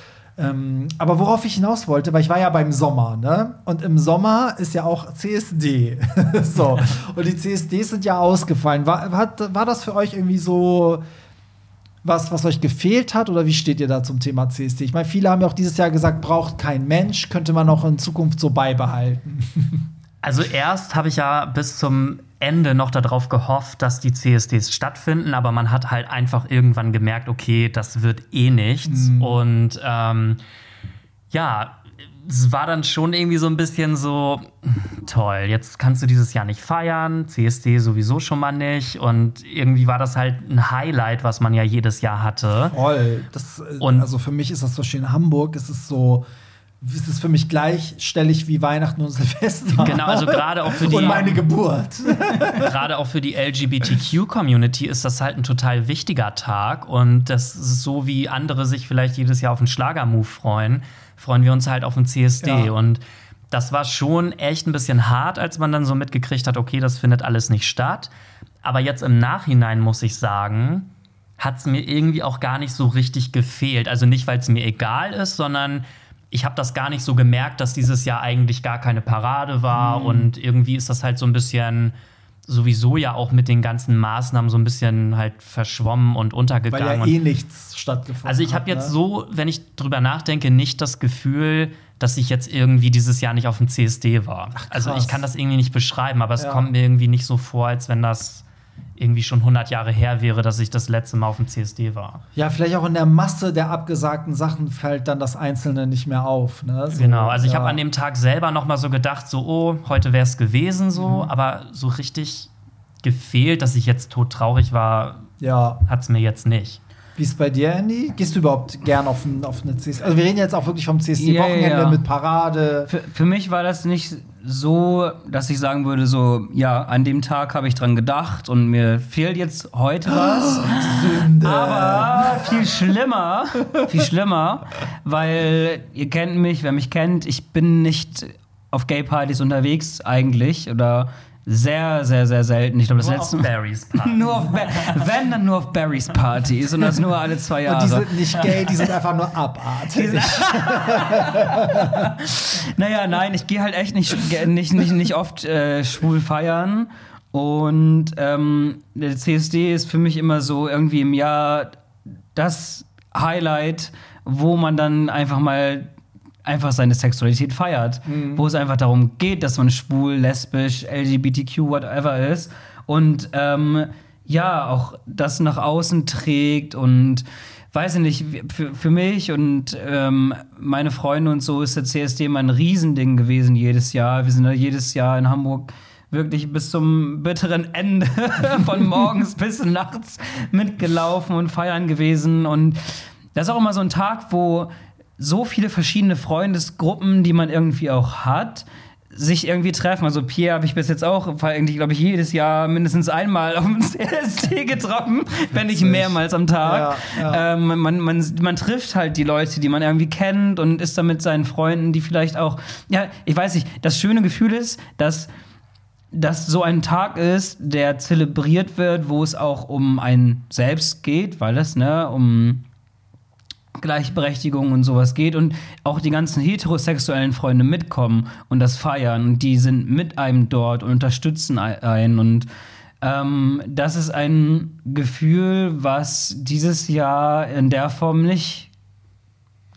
Ähm, aber worauf ich hinaus wollte, weil ich war ja beim Sommer, ne? Und im Sommer ist ja auch CSD. so. Und die CSDs sind ja ausgefallen. War, hat, war das für euch irgendwie so was, was euch gefehlt hat oder wie steht ihr da zum Thema CSD? Ich meine, viele haben ja auch dieses Jahr gesagt, braucht kein Mensch, könnte man auch in Zukunft so beibehalten. Also erst habe ich ja bis zum Ende noch darauf gehofft, dass die CSDs stattfinden, aber man hat halt einfach irgendwann gemerkt, okay, das wird eh nichts. Mhm. Und ähm, ja, es war dann schon irgendwie so ein bisschen so, toll, jetzt kannst du dieses Jahr nicht feiern, CSD sowieso schon mal nicht. Und irgendwie war das halt ein Highlight, was man ja jedes Jahr hatte. Voll. Das, äh, und also für mich ist das so schön in Hamburg, ist es so es ist für mich gleichstellig wie Weihnachten und Silvester. Genau, also gerade auch für die und meine Geburt. gerade auch für die LGBTQ-Community ist das halt ein total wichtiger Tag und das ist so wie andere sich vielleicht jedes Jahr auf einen Schlagermove freuen, freuen wir uns halt auf einen CSD ja. und das war schon echt ein bisschen hart, als man dann so mitgekriegt hat, okay, das findet alles nicht statt. Aber jetzt im Nachhinein muss ich sagen, hat es mir irgendwie auch gar nicht so richtig gefehlt. Also nicht, weil es mir egal ist, sondern ich habe das gar nicht so gemerkt, dass dieses Jahr eigentlich gar keine Parade war. Mhm. Und irgendwie ist das halt so ein bisschen sowieso ja auch mit den ganzen Maßnahmen so ein bisschen halt verschwommen und untergegangen. Weil ja eh nichts stattgefunden Also ich habe jetzt ne? so, wenn ich drüber nachdenke, nicht das Gefühl, dass ich jetzt irgendwie dieses Jahr nicht auf dem CSD war. Ach, also ich kann das irgendwie nicht beschreiben, aber es ja. kommt mir irgendwie nicht so vor, als wenn das irgendwie schon 100 Jahre her wäre, dass ich das letzte Mal auf dem CSD war. Ja, vielleicht auch in der Masse der abgesagten Sachen fällt dann das Einzelne nicht mehr auf. Ne? So, genau, also ich habe an dem Tag selber noch mal so gedacht, so, oh, heute wäre es gewesen so, mhm. aber so richtig gefehlt, dass ich jetzt todtraurig war, ja. hat es mir jetzt nicht. Wie ist bei dir, Andy? Gehst du überhaupt gern auf, ein, auf eine CSD? Also wir reden jetzt auch wirklich vom CSD-Wochenende ja, ja. mit Parade. Für, für, mich war das nicht so, dass ich sagen würde, so, ja, an dem Tag habe ich dran gedacht und mir fehlt jetzt heute was. Sünde. Aber viel schlimmer, viel schlimmer, weil ihr kennt mich, wer mich kennt, ich bin nicht auf Gay-Partys unterwegs eigentlich oder sehr, sehr, sehr selten. Ich glaube, das nur letzte auf Barrys Party. nur auf wenn dann nur auf Barrys Partys und das nur alle zwei Jahre. Und die sind nicht gay, die sind einfach nur abartig. naja, nein, ich gehe halt echt nicht, nicht, nicht, nicht oft äh, schwul feiern. Und ähm, der CSD ist für mich immer so irgendwie im Jahr das Highlight, wo man dann einfach mal einfach seine Sexualität feiert, mhm. wo es einfach darum geht, dass man schwul, lesbisch, LGBTQ, whatever ist und ähm, ja, auch das nach außen trägt und weiß ich nicht, für, für mich und ähm, meine Freunde und so ist der CSD immer ein Riesending gewesen jedes Jahr. Wir sind da jedes Jahr in Hamburg wirklich bis zum bitteren Ende von morgens bis nachts mitgelaufen und feiern gewesen und das ist auch immer so ein Tag, wo so viele verschiedene Freundesgruppen, die man irgendwie auch hat, sich irgendwie treffen. Also Pierre habe ich bis jetzt auch glaube ich, jedes Jahr mindestens einmal auf dem CSD getroffen, wenn nicht mehrmals am Tag. Ja, ja. Ähm, man, man, man trifft halt die Leute, die man irgendwie kennt und ist dann mit seinen Freunden, die vielleicht auch, ja, ich weiß nicht, das schöne Gefühl ist, dass dass so ein Tag ist, der zelebriert wird, wo es auch um einen selbst geht, weil es ne um Gleichberechtigung und sowas geht und auch die ganzen heterosexuellen Freunde mitkommen und das feiern und die sind mit einem dort und unterstützen einen und ähm, das ist ein Gefühl, was dieses Jahr in der Form nicht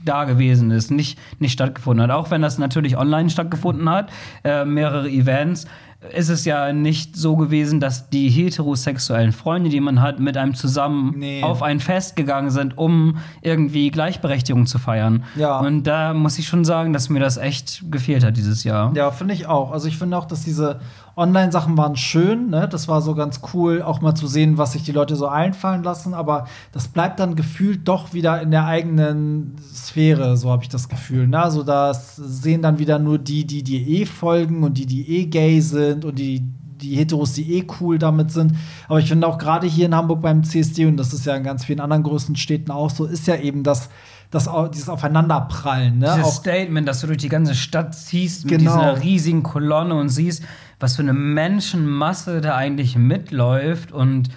da gewesen ist, nicht, nicht stattgefunden hat. Auch wenn das natürlich online stattgefunden hat, äh, mehrere Events ist es ja nicht so gewesen, dass die heterosexuellen Freunde, die man hat, mit einem zusammen nee. auf ein Fest gegangen sind, um irgendwie Gleichberechtigung zu feiern. Ja. Und da muss ich schon sagen, dass mir das echt gefehlt hat dieses Jahr. Ja, finde ich auch. Also ich finde auch, dass diese Online-Sachen waren schön, ne? Das war so ganz cool, auch mal zu sehen, was sich die Leute so einfallen lassen. Aber das bleibt dann gefühlt doch wieder in der eigenen Sphäre, so habe ich das Gefühl. Ne? Also das sehen dann wieder nur die, die dir eh folgen und die, die eh gay sind und die, die Heteros, die eh cool damit sind. Aber ich finde auch gerade hier in Hamburg beim CSD, und das ist ja in ganz vielen anderen größten Städten auch so, ist ja eben das, das dieses Aufeinanderprallen. Ne? Dieses auch Statement, dass du durch die ganze Stadt ziehst mit genau. dieser riesigen Kolonne und siehst, was für eine Menschenmasse da eigentlich mitläuft und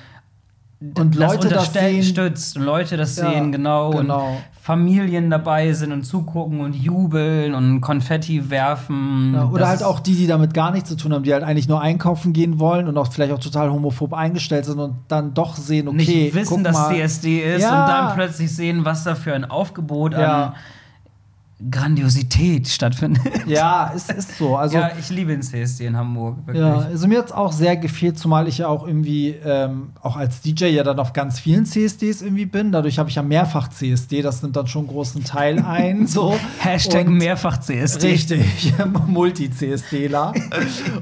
und Leute das, sehen. unterstützt und Leute das Ja, sehen, genau. genau. Und Familien dabei sind und zugucken und jubeln und Konfetti werfen. Ja, oder Das halt auch die, die damit gar nichts zu tun haben, die halt eigentlich nur einkaufen gehen wollen und auch vielleicht auch total homophob eingestellt sind und dann doch sehen, okay, nicht wissen, guck dass mal. CSD ist Ja. und dann plötzlich sehen, was da für ein Aufgebot an Grandiosität stattfindet. Ja, es ist so. Also, ja, ich liebe den CSD in Hamburg, wirklich. Ja, also mir hat es auch sehr gefehlt, zumal ich ja auch irgendwie ähm, auch als DJ ja dann auf ganz vielen CSDs irgendwie bin. Dadurch habe ich ja mehrfach CSD, das nimmt dann schon einen großen Teil ein. So. Hashtag Und- mehrfach CSD. Richtig, Multi-CSDler.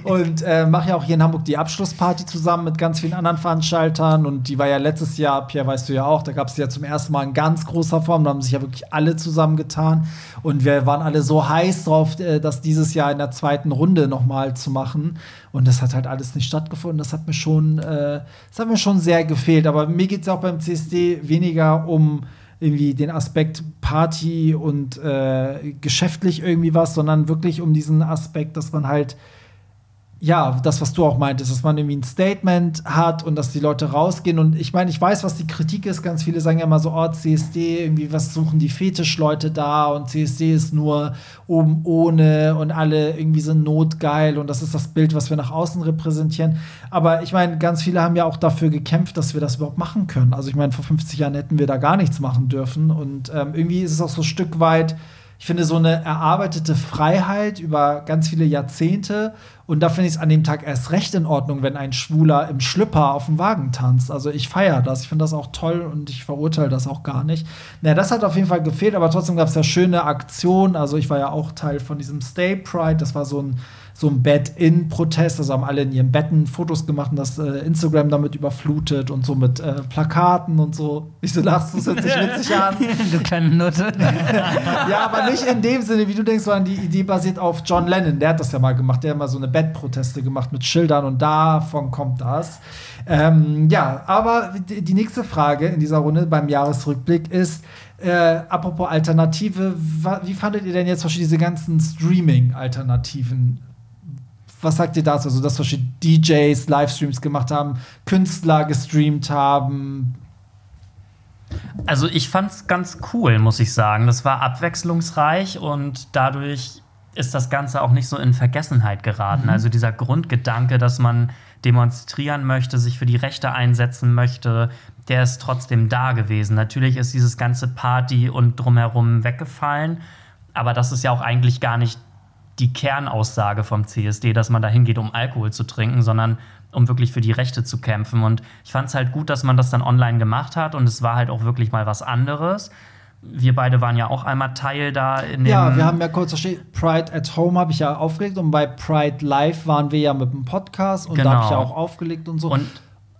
und äh, mache ja auch hier in Hamburg die Abschlussparty zusammen mit ganz vielen anderen Veranstaltern. Und die war ja letztes Jahr, Pierre, weißt du ja auch, da gab es ja zum ersten Mal in ganz großer Form. Da haben sich ja wirklich alle zusammengetan. Und wir waren alle so heiß drauf, äh, das dieses Jahr in der zweiten Runde nochmal zu machen. Und das hat halt alles nicht stattgefunden. Das hat mir schon, äh, das hat mir schon sehr gefehlt. Aber mir geht es auch beim CSD weniger um irgendwie den Aspekt Party und äh, geschäftlich irgendwie was, sondern wirklich um diesen Aspekt, dass man halt ja, das, was du auch meintest, dass man irgendwie ein Statement hat und dass die Leute rausgehen. Und ich meine, ich weiß, was die Kritik ist. Ganz viele sagen ja immer so, oh, CSD, irgendwie, was suchen die Fetischleute da? Und CSD ist nur oben ohne und alle irgendwie sind notgeil und das ist das Bild, was wir nach außen repräsentieren. Aber ich meine, ganz viele haben ja auch dafür gekämpft, dass wir das überhaupt machen können. Also ich meine, vor 50 Jahren hätten wir da gar nichts machen dürfen. Und ähm, irgendwie ist es auch so ein Stück weit ich finde, so eine erarbeitete Freiheit über ganz viele Jahrzehnte. Und da finde ich es an dem Tag erst recht in Ordnung, wenn ein Schwuler im Schlüpper auf dem Wagen tanzt. Also ich feiere das. Ich finde das auch toll und ich verurteile das auch gar nicht. Na, das hat auf jeden Fall gefehlt, aber trotzdem gab es ja schöne Aktionen. Also ich war ja auch Teil von diesem Stay Pride. Das war so ein so ein Bed-In-Protest. Also haben alle in ihren Betten Fotos gemacht und das äh, Instagram damit überflutet und so mit äh, Plakaten und so. Wieso lachst du? Das hört sich witzig an. du kleine Nutte. Ja, aber nicht in dem Sinne, wie du denkst, sondern die Idee basiert auf John Lennon. Der hat das ja mal gemacht. Der hat mal so eine Bettproteste gemacht mit Schildern und davon kommt das. Ähm, ja, aber die, nächste Frage in dieser Runde beim Jahresrückblick ist, äh, apropos Alternative, wie fandet ihr denn jetzt zum Beispiel diese ganzen Streaming-Alternativen? Was sagt ihr dazu? Also, dass zum Beispiel DJs Livestreams gemacht haben, Künstler gestreamt haben. Also ich fand's ganz cool, muss ich sagen. Das war abwechslungsreich und dadurch ist das Ganze auch nicht so in Vergessenheit geraten. Also dieser Grundgedanke, dass man demonstrieren möchte, sich für die Rechte einsetzen möchte, der ist trotzdem da gewesen. Natürlich ist dieses ganze Party und drumherum weggefallen, aber das ist ja auch eigentlich gar nicht die Kernaussage vom CSD, dass man da hingeht, um Alkohol zu trinken, sondern um wirklich für die Rechte zu kämpfen. Und ich fand es halt gut, dass man das dann online gemacht hat und es war halt auch wirklich mal was anderes. Wir beide waren ja auch einmal Teil da in dem. Ja, wir haben ja kurz versteht, Pride at Home habe ich ja aufgelegt und bei Pride Live waren wir ja mit dem Podcast und da habe ich ja Genau. auch aufgelegt und so. Und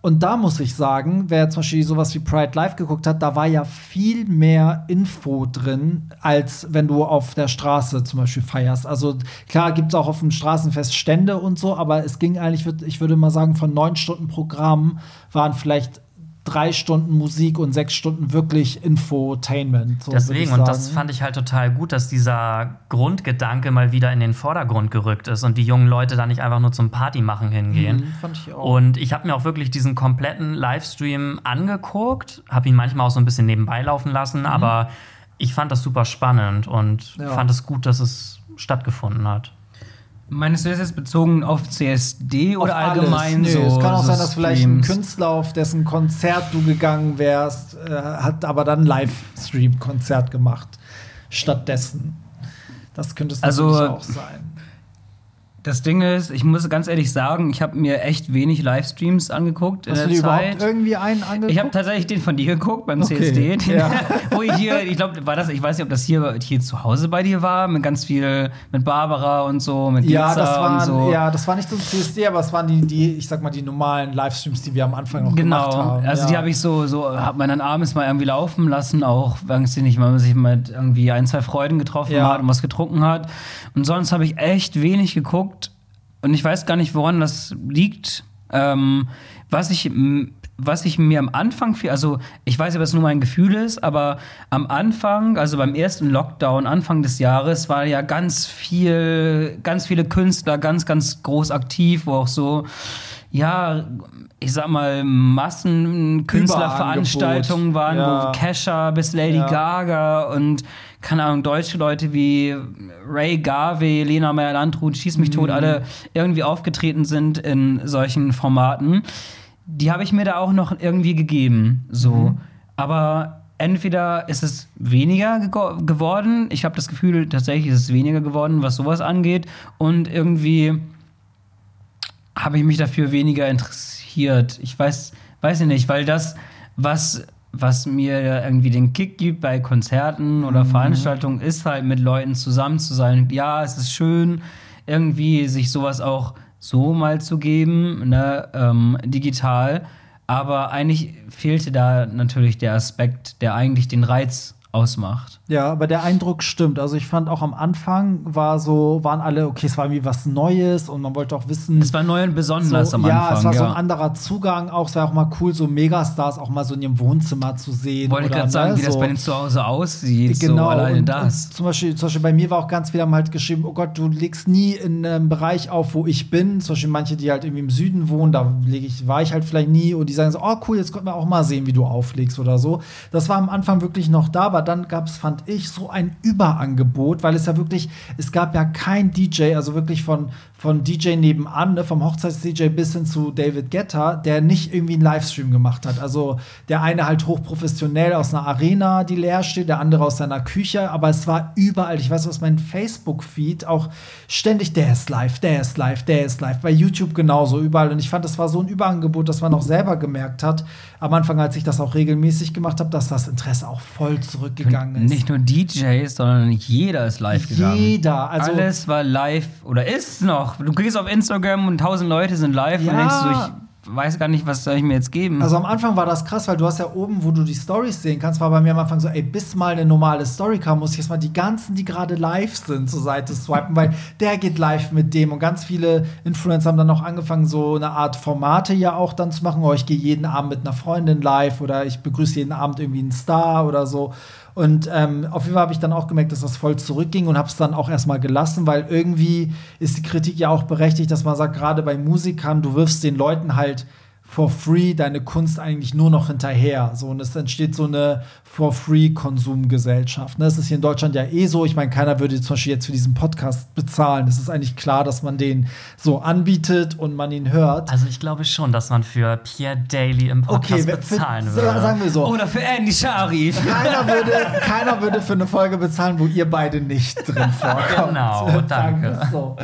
Und da muss ich sagen, wer zum Beispiel sowas wie Pride Live geguckt hat, da war ja viel mehr Info drin, als wenn du auf der Straße zum Beispiel feierst. Also klar gibt es auch auf dem Straßenfest Stände und so, aber es ging eigentlich, ich würde mal sagen, von neun Stunden Programm waren vielleicht drei Stunden Musik und sechs Stunden wirklich Infotainment. So Deswegen, und das fand ich halt total gut, dass dieser Grundgedanke mal wieder in den Vordergrund gerückt ist und die jungen Leute da nicht einfach nur zum Partymachen hingehen. Mhm, fand ich auch. Und ich habe mir auch wirklich diesen kompletten Livestream angeguckt, habe ihn manchmal auch so ein bisschen nebenbei laufen lassen, aber ich fand das super spannend und Mhm. Ja. fand es gut, dass es stattgefunden hat. Meinst du das jetzt bezogen auf CSD oder Auf allgemein alles. so? Es kann auch so sein, dass vielleicht ein? Künstler, auf dessen Konzert du gegangen wärst, äh, hat aber dann ein Livestream-Konzert gemacht. Stattdessen. Das könnte es Also, natürlich auch sein. Das Ding ist, ich muss ganz ehrlich sagen, ich habe mir echt wenig Livestreams angeguckt Hast du in dir der überhaupt Zeit. irgendwie einen angeguckt? Ich habe tatsächlich den von dir geguckt beim Okay, CSD, den, ja. wo ich hier, ich glaube, war das, ich weiß nicht, ob das hier, hier zu Hause bei dir war, mit ganz viel, mit Barbara und so, mit ja, das und waren, so. ja, das war nicht so ein CSD, aber es waren die, die, ich sag mal, die normalen Livestreams, die wir am Anfang noch gemacht Genau, haben. also ja. die habe ich so, so hat man dann abends mal irgendwie laufen lassen, auch weiß ich nicht, wenn man sich mit irgendwie ein, zwei Freunden getroffen Ja. hat und was getrunken hat. Und sonst habe ich echt wenig geguckt und ich weiß gar nicht, woran das liegt. Ähm, was ich was ich mir am Anfang viel, also ich weiß ob das nur mein Gefühl ist, aber am Anfang, also beim ersten Lockdown, Anfang des Jahres, war ja ganz viel, ganz viele Künstler ganz, ganz groß aktiv, wo auch so, ja, ich sag mal, Massenkünstlerveranstaltungen waren, Ja. wo Kesha bis Lady Ja. Gaga und keine Ahnung, deutsche Leute wie Ray Garvey, Lena Meyer-Landrut, Schieß mich Mhm. tot, alle irgendwie aufgetreten sind in solchen Formaten. Die habe ich mir da auch noch irgendwie gegeben. So. Mhm. Aber entweder ist es weniger gego- geworden, ich habe das Gefühl, tatsächlich ist es weniger geworden, was sowas angeht. Und irgendwie habe ich mich dafür weniger interessiert. Ich weiß, weiß ich nicht, weil das, was, was mir irgendwie den Kick gibt bei Konzerten oder Veranstaltungen, ist halt mit Leuten zusammen zu sein. Ja, es ist schön, irgendwie sich sowas auch so mal zu geben, ne, ähm, digital. Aber eigentlich fehlte da natürlich der Aspekt, der eigentlich den Reiz ausmacht. Ja, aber der Eindruck stimmt. Also ich fand auch am Anfang war so, waren alle, okay, es war irgendwie was Neues und man wollte auch wissen. Es war neu und besonders so, am ja, Anfang. es war so ein anderer Zugang auch. Es war auch mal cool, so Megastars auch mal so in ihrem Wohnzimmer zu sehen. Wollte gerade sagen, ne, wie das so. bei den zu Hause aussieht. Genau, so alleine und, das. Und zum, Beispiel, zum Beispiel bei mir war auch ganz viele haben halt geschrieben, oh Gott, du legst nie in einem Bereich auf, wo ich bin. Zum Beispiel manche, die halt irgendwie im Süden wohnen, da leg ich, war ich halt vielleicht nie und die sagen so, oh cool, jetzt konnten wir auch mal sehen, wie du auflegst oder so. Das war am Anfang wirklich noch da, aber dann gab es, fand ich, so ein Überangebot, weil es ja wirklich, es gab ja kein DJ, also wirklich von, von DJ nebenan, ne, vom Hochzeits-DJ bis hin zu David Guetta, der nicht irgendwie einen Livestream gemacht hat. Also der eine halt hochprofessionell aus einer Arena, die leer steht, der andere aus seiner Küche, aber es war überall, ich weiß aus meinem Facebook-Feed auch ständig, der ist live, der ist live, der ist live, bei YouTube genauso, überall. Und ich fand, das war so ein Überangebot, dass man auch selber gemerkt hat, am Anfang, als ich das auch regelmäßig gemacht habe, dass das Interesse auch voll zurückgegangen ist. Nicht nur DJs, sondern jeder ist live gegangen. Jeder, also- Alles war live oder ist noch. Du gehst auf Instagram und tausend Leute sind live und Ja. denkst du, ich weiß gar nicht, was soll ich mir jetzt geben. Also am Anfang war das krass, weil du hast ja oben, wo du die Stories sehen kannst, war bei mir am Anfang so, ey, bis mal eine normale Story kam, muss ich jetzt mal die ganzen, die gerade live sind, zur Seite swipen, weil der geht live mit dem und ganz viele Influencer haben dann auch angefangen, so eine Art Formate ja auch dann zu machen, oh, ich gehe jeden Abend mit einer Freundin live oder ich begrüße jeden Abend irgendwie einen Star oder so. Und ähm, auf jeden Fall habe ich dann auch gemerkt, dass das voll zurückging und habe es dann auch erstmal gelassen, weil irgendwie ist die Kritik ja auch berechtigt, dass man sagt, gerade bei Musikern, du wirfst den Leuten halt for free deine Kunst eigentlich nur noch hinterher. So, und es entsteht so eine for free Konsumgesellschaft. Ne? Das ist hier in Deutschland ja eh so. Ich meine, keiner würde zum Beispiel jetzt für diesen Podcast bezahlen. Es ist eigentlich klar, dass man den so anbietet und man ihn hört. Also ich glaube schon, dass man für Pierre Daly im Podcast wer- für- bezahlen sa- würde. Sagen wir so. Oder für Andy Sharif. Keiner würde, keiner würde für eine Folge bezahlen, wo ihr beide nicht drin vorkommt. Genau, danke. So.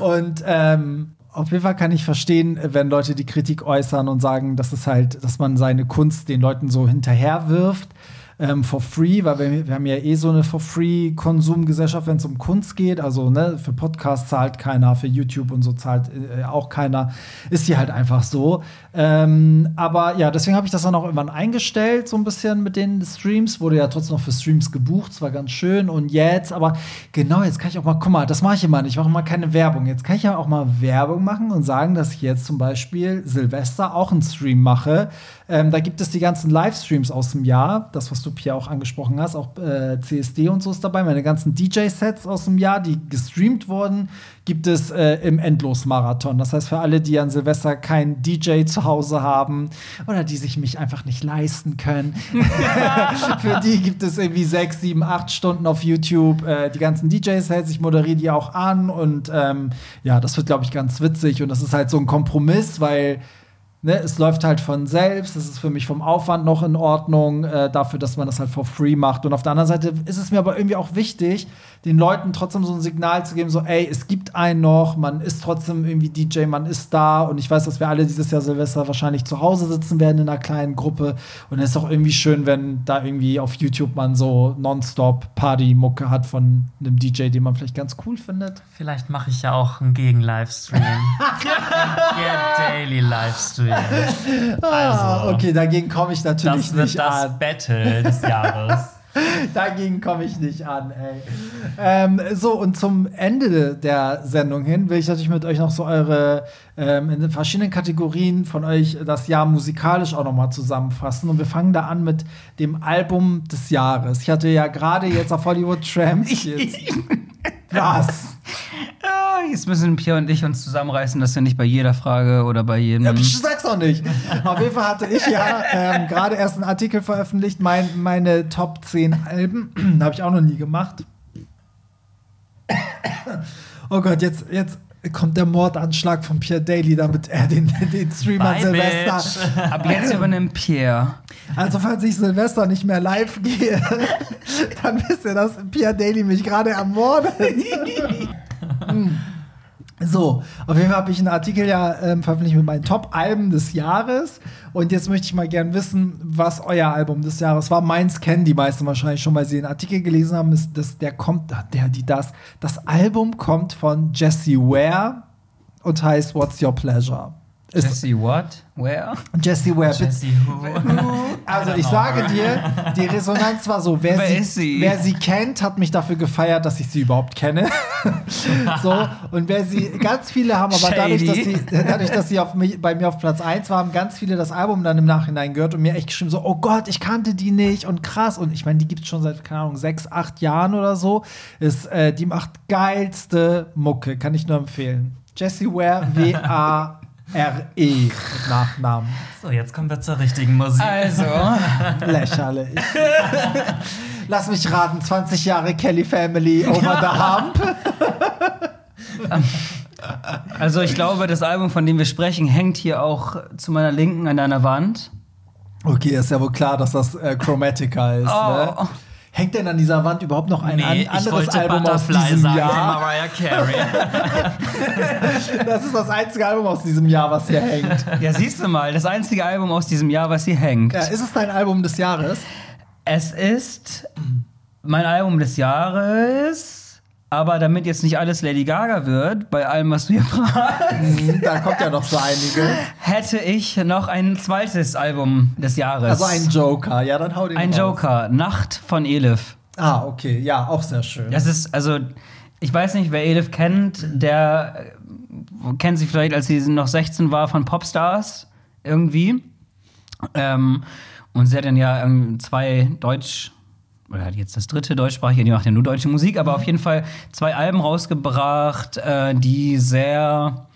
Und ähm, auf jeden Fall kann ich verstehen, wenn Leute die Kritik äußern und sagen, dass es halt, dass man seine Kunst den Leuten so hinterherwirft. Ähm, for free, weil wir, wir haben ja eh so eine for free Konsumgesellschaft, wenn es um Kunst geht. Also ne, für Podcasts zahlt keiner, für YouTube und so zahlt äh, auch keiner. Ist hier halt einfach so. Ähm, aber ja, deswegen habe ich das dann auch irgendwann eingestellt, so ein bisschen mit den Streams. Wurde ja trotzdem noch für Streams gebucht, das war ganz schön. Und jetzt, aber genau, jetzt kann ich auch mal, guck mal, das mache ich immer nicht, ich mache mal keine Werbung. Jetzt kann ich ja auch mal Werbung machen und sagen, dass ich jetzt zum Beispiel Silvester auch einen Stream mache. Ähm, da gibt es die ganzen Livestreams aus dem Jahr, das, was du Pia auch angesprochen hast, auch äh, CSD und so ist dabei, meine ganzen DJ-Sets aus dem Jahr, die gestreamt wurden, gibt es äh, im Endlosmarathon. Das heißt, für alle, die an Silvester keinen DJ zu Hause haben oder die sich mich einfach nicht leisten können, für die gibt es irgendwie sechs, sieben, acht Stunden auf YouTube äh, die ganzen DJ-Sets. Ich moderiere die auch an und ähm, ja, das wird, glaube ich, ganz witzig und das ist halt so ein Kompromiss, weil Ne, es läuft halt von selbst, es ist für mich vom Aufwand noch in Ordnung, äh, dafür, dass man das halt for free macht. Und auf der anderen Seite ist es mir aber irgendwie auch wichtig, den Leuten trotzdem so ein Signal zu geben, so, ey, es gibt einen noch, man ist trotzdem irgendwie DJ, man ist da. Und ich weiß, dass wir alle dieses Jahr Silvester wahrscheinlich zu Hause sitzen werden in einer kleinen Gruppe. Und es ist auch irgendwie schön, wenn da irgendwie auf YouTube man so nonstop Party-Mucke hat von einem DJ, den man vielleicht ganz cool findet. Vielleicht mache ich ja auch einen Gegen-Livestream. Pierre Daily Livestream. Ah, Also, okay, dagegen komme ich natürlich das wird nicht das an. Battle des Jahres. Dagegen komme ich nicht an, ey. Ähm, so, und zum Ende der Sendung hin will ich natürlich mit euch noch so eure ähm, in den verschiedenen Kategorien von euch das Jahr musikalisch auch noch mal zusammenfassen. Und wir fangen da an mit dem Album des Jahres. Ich hatte ja gerade jetzt auf Hollywood Tramps jetzt. Was? Ah, Jetzt müssen Pierre und ich uns zusammenreißen, dass wir nicht bei jeder Frage oder bei jedem. Ja, psch, sag's doch nicht. Auf jeden Fall hatte ich ja ähm, gerade erst einen Artikel veröffentlicht, mein, meine Top 10 Alben. Habe ich auch noch nie gemacht. Oh Gott, jetzt, jetzt kommt der Mordanschlag von Pierre Daly, damit er den, den Streamer Bye, Silvester. bitch. Ab jetzt übernimmt Pierre. Also, falls ich Silvester nicht mehr live gehe, dann wisst ihr, dass Pierre Daly mich gerade ermordet. So, auf jeden Fall habe ich einen Artikel ja ähm, veröffentlicht mit meinen Top-Alben des Jahres. Und jetzt möchte ich mal gern wissen, was euer Album des Jahres war. Meins kennen die meisten wahrscheinlich schon, weil sie den Artikel gelesen haben. Ist, das, der kommt, der, die, das. Das Album kommt von Jesse Ware und heißt What's Your Pleasure? Jesse, what? Where? Jesse Ware. bitte- Jesse Who. also ich sage dir, die Resonanz war so, wer, Wer sie, sie? wer sie kennt, hat mich dafür gefeiert, dass ich sie überhaupt kenne. so, und wer sie, ganz viele haben aber dadurch, dass sie, dadurch, dass sie auf mich, bei mir auf Platz 1 waren, haben ganz viele das Album dann im Nachhinein gehört und mir echt geschrieben, so, oh Gott, ich kannte die nicht und krass. Und ich meine, die gibt es schon seit, keine Ahnung, sechs, acht Jahren oder so. Ist, äh, die macht geilste Mucke, kann ich nur empfehlen. Jessie Ware, W-A-R-E mit Nachnamen. So, jetzt kommen wir zur richtigen Musik. Also, Lächerlich. Lass mich raten, 20 Jahre Kelly Family over the hump. also ich glaube, das Album, von dem wir sprechen, hängt hier auch zu meiner Linken an deiner Wand. Okay, ist ja wohl klar, dass das äh, Chromatica ist. Oh. Ne? Hängt denn an dieser Wand überhaupt noch ein nee, an ich anderes Album aus diesem sagen Jahr? Mariah Carey. Das ist das einzige Album aus diesem Jahr, was hier hängt. Ja, siehst du mal, das einzige Album aus diesem Jahr, was hier hängt. Ja, ist es dein Album des Jahres? Es ist mein Album des Jahres, aber damit jetzt nicht alles Lady Gaga wird, bei allem, was du hier fragst, Da kommt ja noch so einige. hätte ich noch ein zweites Album des Jahres. Also ein Joker. Ja, dann hau den Ein raus. Joker, Nacht von Elif. Ah, okay. Ja, auch sehr schön. Das ist, also, ich weiß nicht, wer Elif kennt, der äh, kennt sie vielleicht, als sie noch 16 war, von Popstars irgendwie. Ähm, und sie hat dann ja zwei Deutsch, oder hat jetzt das dritte deutschsprachige, die macht ja nur deutsche Musik, aber auf jeden Fall zwei Alben rausgebracht, äh, die sehr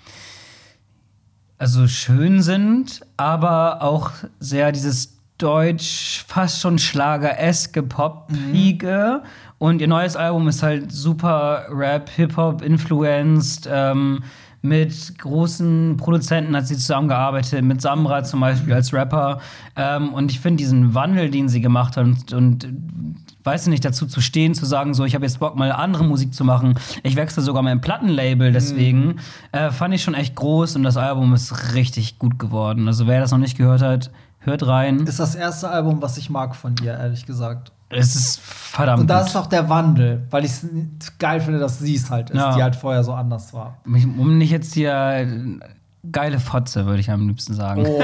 also schön sind, aber auch sehr dieses Deutsch, fast schon Schlager-eske Pop-Liege. Und ihr neues Album ist halt super Rap, Hip-Hop influenced. Ähm, mit großen Produzenten hat sie zusammengearbeitet, mit Samra zum Beispiel als Rapper. Ähm, und ich finde diesen Wandel, den sie gemacht hat und, und weiß nicht, dazu zu stehen, zu sagen, so, ich habe jetzt Bock, mal andere Musik zu machen. Ich wechsle sogar mein Plattenlabel, deswegen äh, fand ich schon echt groß und das Album ist richtig gut geworden. Also wer das noch nicht gehört hat, hört rein. Ist das erste Album, was ich mag von ihr, ehrlich gesagt. Es ist verdammt Und da ist auch der Wandel, weil ich es geil finde, dass sie es halt ist, Ja. die halt vorher so anders war. Um nicht jetzt hier geile Fotze, würde ich am liebsten sagen. Oh,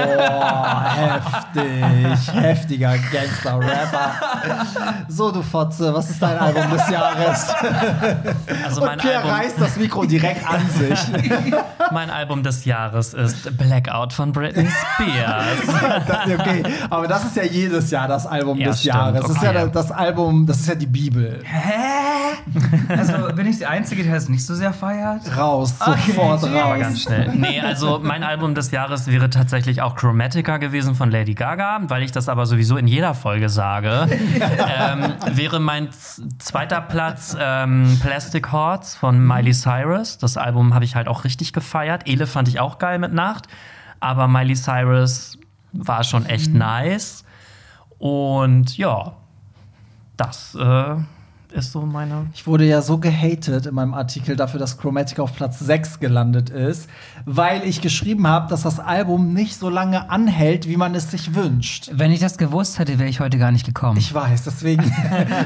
heftig. Heftiger Gangster-Rapper. So, du Fotze, was ist dein Album des Jahres? Also Und mein Pierre Album, reißt das Mikro direkt an sich. mein Album des Jahres ist Blackout von Britney Spears. okay, aber das ist ja jedes Jahr das Album Ja, des stimmt, Jahres. Das ist ja okay. das Album, das ist ja die Bibel. Also bin ich der Einzige, der es nicht so sehr feiert? Raus, Okay, sofort cheers. Aber raus. ganz schnell. Nee, also mein Album des Jahres wäre tatsächlich auch Chromatica gewesen von Lady Gaga, weil ich das aber sowieso in jeder Folge sage. ähm, wäre mein zweiter Platz ähm, Plastic Hearts von Miley Cyrus. Das Album habe ich halt auch richtig gefeiert. Ele fand ich auch geil mit Nacht, aber Miley Cyrus war schon echt nice. Und ja, das äh, ist so meine Ich wurde ja so gehatet in meinem Artikel dafür, dass Chromatic auf Platz 6 gelandet ist, weil ich geschrieben habe, dass das Album nicht so lange anhält, wie man es sich wünscht. Wenn ich das gewusst hätte, wäre ich heute gar nicht gekommen. Ich weiß, deswegen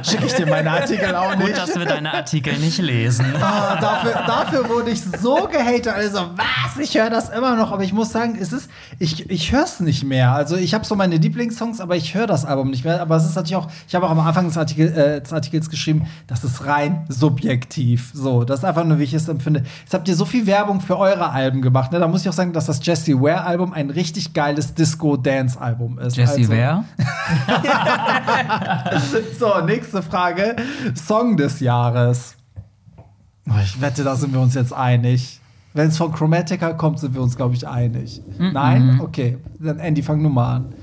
schicke ich dir meine Artikel auch Gut, nicht. dass wir deine Artikel nicht lesen. Ah, dafür, dafür wurde ich so gehatet. Also, was? Ich höre das immer noch. Aber ich muss sagen, es ist, ich, ich höre es nicht mehr. Also, ich habe so meine Lieblingssongs, aber ich höre das Album nicht mehr. Aber es ist natürlich auch, ich habe auch am Anfang des, Artikel, äh, des Artikels geschrieben, das ist rein subjektiv. So, das ist einfach nur, wie ich es empfinde. Jetzt habt ihr so viel Werbung für eure Alben gemacht. Ne? Da muss ich auch sagen, dass das Jessie Ware-Album ein richtig geiles Disco-Dance-Album ist. Jesse also, wer? So, nächste Frage. Song des Jahres. Ich wette, da sind wir uns jetzt einig. Wenn es von Chromatica kommt, sind wir uns, glaube ich, einig. Nein? Okay. Dann Andy, fang nur mal an.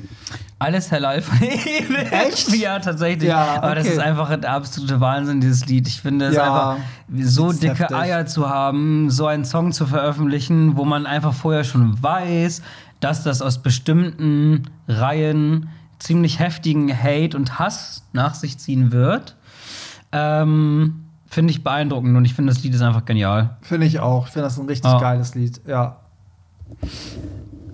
Alles Halal Evil. Echt? Ja, tatsächlich. Ja, Aber das okay. ist einfach ein absoluter Wahnsinn, dieses Lied. Ich finde es Ja, einfach, so dicke heftig. Eier zu haben, so einen Song zu veröffentlichen, wo man einfach vorher schon weiß, dass das aus bestimmten Reihen ziemlich heftigen Hate und Hass nach sich ziehen wird. Ähm, finde ich beeindruckend und ich finde, das Lied ist einfach genial. Finde ich auch. Ich finde das ein richtig Ja. geiles Lied. Ja.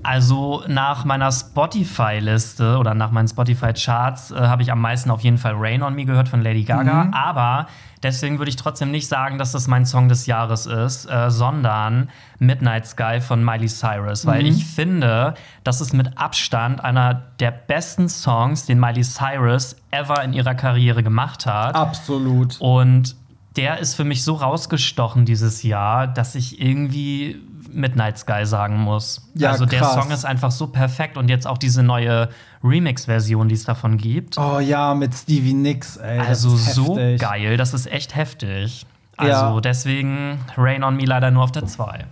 Also nach meiner Spotify-Liste oder nach meinen Spotify-Charts äh, habe ich am meisten auf jeden Fall Rain on Me gehört von Lady Gaga. Mhm. Aber deswegen würde ich trotzdem nicht sagen, dass das mein Song des Jahres ist, äh, sondern Midnight Sky von Miley Cyrus. Mhm. Weil ich finde, das ist mit Abstand einer der besten Songs, den Miley Cyrus ever in ihrer Karriere gemacht hat. Absolut. Und der ist für mich so rausgestochen dieses Jahr, dass ich irgendwie Midnight Sky sagen muss. Ja, also der krass. Song ist einfach so perfekt und jetzt auch diese neue Remix-Version, die es davon gibt. Oh ja, mit Stevie Nicks, ey. also so geil, das ist echt heftig. Also Ja. deswegen Rain on Me leider nur auf der 2.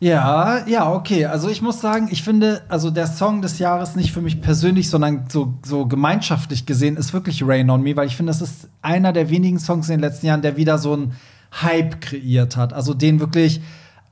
Ja, ja, okay. Also ich muss sagen, ich finde, also der Song des Jahres nicht für mich persönlich, sondern so, so gemeinschaftlich gesehen ist wirklich Rain on Me, weil ich finde, das ist einer der wenigen Songs in den letzten Jahren, der wieder so einen Hype kreiert hat. Also den wirklich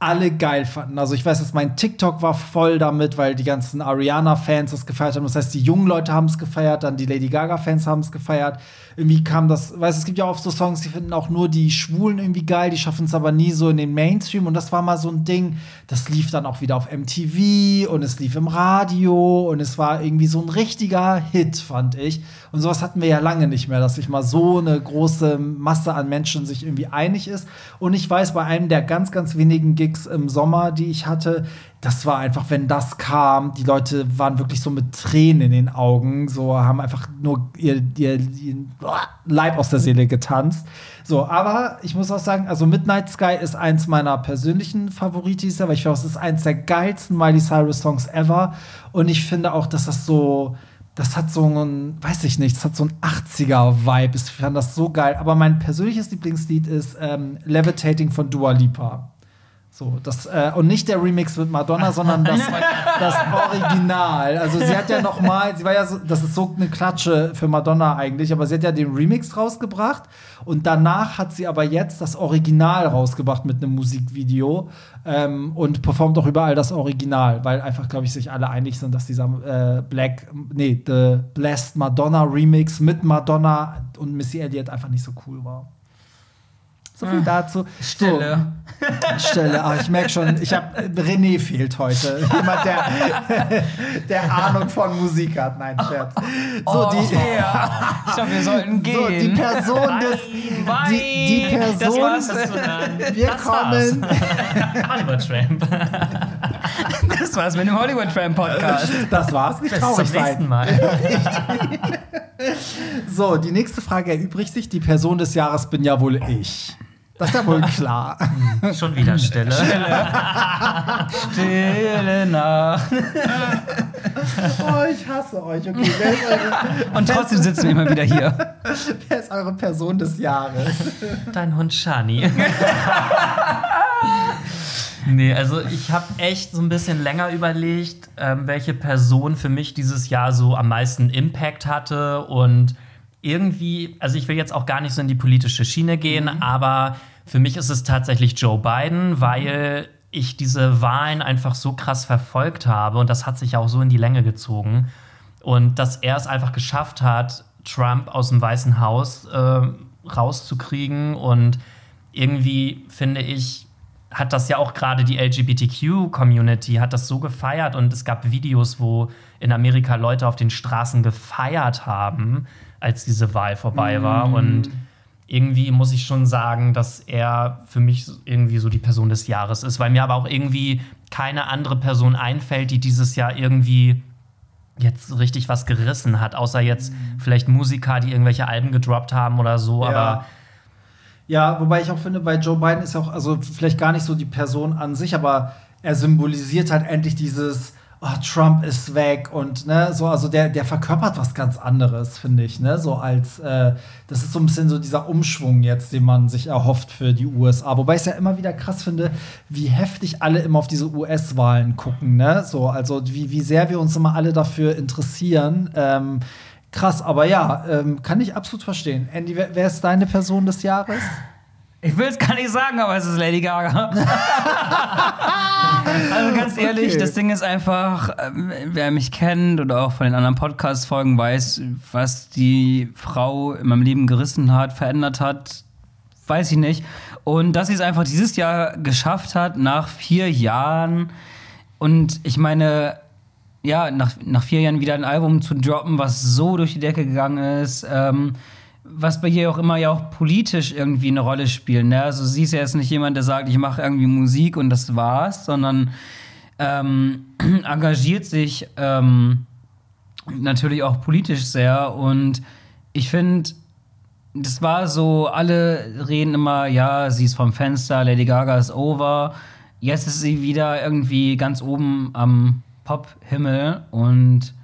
alle geil fanden. Also ich weiß, dass mein TikTok war voll damit, weil die ganzen Ariana-Fans das gefeiert haben. Das heißt, die jungen Leute haben es gefeiert, dann die Lady Gaga-Fans haben es gefeiert. Irgendwie kam das, weißt es gibt ja oft so Songs, die finden auch nur die Schwulen irgendwie geil, die schaffen es aber nie so in den Mainstream. Und das war mal so ein Ding, das lief dann auch wieder auf MTV und es lief im Radio und es war irgendwie so ein richtiger Hit, fand ich. Und sowas hatten wir ja lange nicht mehr, dass sich mal so eine große Masse an Menschen sich irgendwie einig ist. Und ich weiß, bei einem der ganz, ganz wenigen Gigs im Sommer, die ich hatte, das war einfach, wenn das kam, die Leute waren wirklich so mit Tränen in den Augen, so haben einfach nur ihr, ihr, ihr Leib aus der Seele getanzt. So, aber ich muss auch sagen, also Midnight Sky ist eins meiner persönlichen Favoritis, aber ich finde, es ist eins der geilsten Miley Cyrus Songs ever. Und ich finde auch, dass das so, das hat so einen, weiß ich nicht, das hat so einen 80er-Vibe. Ich fand das so geil. Aber mein persönliches Lieblingslied ist ähm, Levitating von Dua Lipa. So, das, äh, und nicht der Remix mit Madonna, sondern das, das Original. Also sie hat ja noch mal, sie war ja so, das ist so eine Klatsche für Madonna eigentlich, aber sie hat ja den Remix rausgebracht und danach hat sie aber jetzt das Original rausgebracht mit einem Musikvideo ähm, und performt auch überall das Original, weil einfach, glaube ich, sich alle einig sind, dass dieser äh, Black, nee, The Blessed Madonna Remix mit Madonna und Missy Elliott einfach nicht so cool war. So viel dazu. Stille. So, Stille. Ah, ich merke schon, ich habe René fehlt heute. Jemand, der, der Ahnung von Musik hat. Nein, Scherz. So, die, ja. Ich glaube, wir sollten gehen. so, die Person des. Die, die Person. Das war's, das wir Das kommen. Oliver Tramp. Das war's mit dem Hollywood Tram Podcast. Das war's, nicht Bis traurig zum nächsten sein. Mal. So, die nächste Frage erübrigt sich. Die Person des Jahres bin ja wohl ich. Das ist ja wohl klar. Schon wieder Stille. Stille Nacht. Oh, ich hasse euch. Okay, wer ist eure, Und trotzdem sitzen wir immer wieder hier. wer ist eure Person des Jahres? Dein Hund Shani. nee, also ich habe echt so ein bisschen länger überlegt, ähm, welche Person für mich dieses Jahr so am meisten Impact hatte und irgendwie, also ich will jetzt auch gar nicht so in die politische Schiene gehen, aber für mich ist es tatsächlich Joe Biden, weil ich diese Wahlen einfach so krass verfolgt habe und das hat sich auch so in die Länge gezogen. Und dass er es einfach geschafft hat, Trump aus dem Weißen Haus äh, rauszukriegen. Und irgendwie finde ich, hat das ja auch gerade die LGBTQ-Community hat das so gefeiert und es gab Videos, wo in Amerika Leute auf den Straßen gefeiert haben, als diese Wahl vorbei war. Und irgendwie muss ich schon sagen, dass er für mich irgendwie so die Person des Jahres ist, weil mir aber auch irgendwie keine andere Person einfällt, die dieses Jahr irgendwie jetzt richtig was gerissen hat, außer jetzt vielleicht Musiker, die irgendwelche Alben gedroppt haben oder so, aber Ja, wobei ich auch finde, bei Joe Biden ist ja auch, also vielleicht gar nicht so die Person an sich, aber er symbolisiert halt endlich dieses oh, Trump ist weg und ne, so, also der, der verkörpert was ganz anderes, finde ich, ne? So als äh, das ist so ein bisschen so dieser Umschwung jetzt, den man sich erhofft für die USA. Wobei ich es ja immer wieder krass finde, wie heftig alle immer auf diese US-Wahlen gucken, ne? So, also wie, wie sehr wir uns immer alle dafür interessieren. Ähm, krass, aber ja, ähm, kann ich absolut verstehen. Andy, wer, wer ist deine Person des Jahres? Ich will es gar nicht sagen, aber es ist Lady Gaga. also ganz ehrlich, Okay. das Ding ist einfach, ähm, wer mich kennt oder auch von den anderen Podcast-Folgen weiß, was die Frau in meinem Leben gerissen hat, verändert hat, weiß ich nicht. Und dass sie es einfach dieses Jahr geschafft hat, nach vier Jahren. Und ich meine, ja, nach, nach vier Jahren wieder ein Album zu droppen, was so durch die Decke gegangen ist, ähm, was bei ihr auch immer ja auch politisch irgendwie eine Rolle spielt. Ne? Also sie ist ja jetzt nicht jemand, der sagt, ich mache irgendwie Musik und das war's, sondern ähm, engagiert sich ähm, natürlich auch politisch sehr. Und ich finde, das war so, alle reden immer, ja, sie ist vom Fenster, Lady Gaga ist over. Jetzt ist sie wieder irgendwie ganz oben am Pop-Himmel und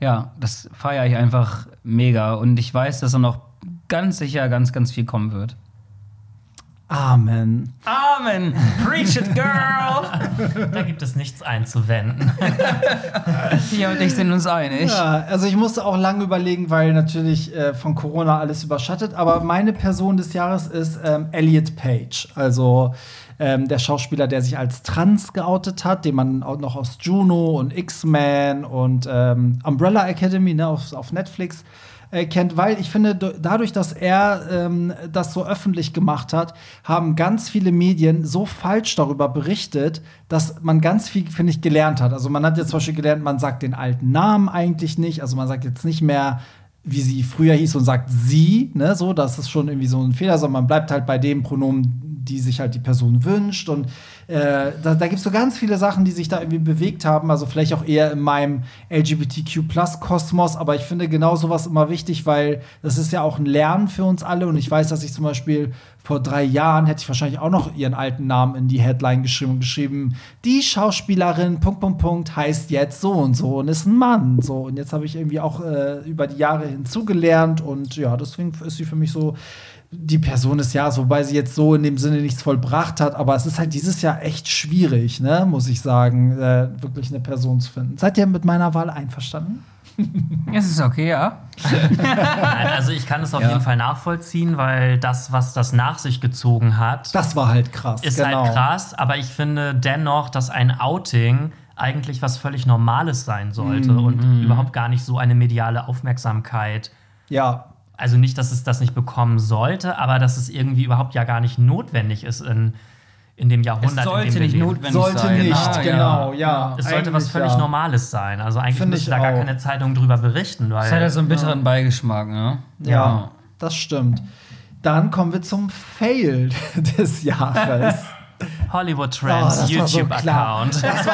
ja, das feiere ich einfach mega. Und ich weiß, dass da noch ganz sicher ganz, ganz viel kommen wird. Amen. Amen! Preach it, girl! Da gibt es nichts einzuwenden. Hier und ich sind uns einig. Ja, also ich musste auch lange überlegen, weil natürlich äh, von Corona alles überschattet. Aber meine Person des Jahres ist ähm, Elliot Page. Also ähm, der Schauspieler, der sich als trans geoutet hat, den man auch noch aus Juno und X-Men und ähm, Umbrella Academy ne, auf, auf Netflix kennt, weil ich finde, dadurch, dass er ähm, das so öffentlich gemacht hat, haben ganz viele Medien so falsch darüber berichtet, dass man ganz viel, finde ich, gelernt hat. Also man hat jetzt zum Beispiel gelernt, man sagt den alten Namen eigentlich nicht, also man sagt jetzt nicht mehr wie sie früher hieß und sagt sie, ne, so, das ist schon irgendwie so ein Fehler, sondern man bleibt halt bei dem Pronomen, die sich halt die Person wünscht. Und äh, da, da gibt es so ganz viele Sachen, die sich da irgendwie bewegt haben. Also vielleicht auch eher in meinem LGBTQ-Plus-Kosmos. Aber ich finde genau sowas immer wichtig, weil das ist ja auch ein Lernen für uns alle. Und ich weiß, dass ich zum Beispiel vor drei Jahren hätte ich wahrscheinlich auch noch ihren alten Namen in die Headline geschrieben und geschrieben, die Schauspielerin, Punkt, Punkt, Punkt, heißt jetzt so und so und ist ein Mann. So, und jetzt habe ich irgendwie auch äh, über die Jahre hinzugelernt und ja, deswegen ist sie für mich so die Person des Jahres, wobei sie jetzt so in dem Sinne nichts vollbracht hat, aber es ist halt dieses Jahr echt schwierig, ne, muss ich sagen, äh, wirklich eine Person zu finden. Seid ihr mit meiner Wahl einverstanden? Es ist okay, ja. Nein, also ich kann es auf Ja. jeden Fall nachvollziehen, weil das, was das nach sich gezogen hat, Das war halt krass. ist genau. halt krass. Aber ich finde dennoch, dass ein Outing eigentlich was völlig Normales sein sollte Mhm. und überhaupt gar nicht so eine mediale Aufmerksamkeit. Ja, Also nicht, dass es das nicht bekommen sollte, aber dass es irgendwie überhaupt ja gar nicht notwendig ist in, in dem Jahrhundert. Es sollte in dem wir nicht leben. notwendig sollte sein. nicht, Ah, ja. genau, ja. Es sollte was völlig ja. Normales sein. Also eigentlich müsste ich da gar auch. keine Zeitung drüber berichten, weil Das hat ja so einen bitteren Beigeschmack, ne? Ja, das stimmt. Dann kommen wir zum Fail des Jahres. Hollywood Oh, Trends das war so. YouTube-Account. Das war so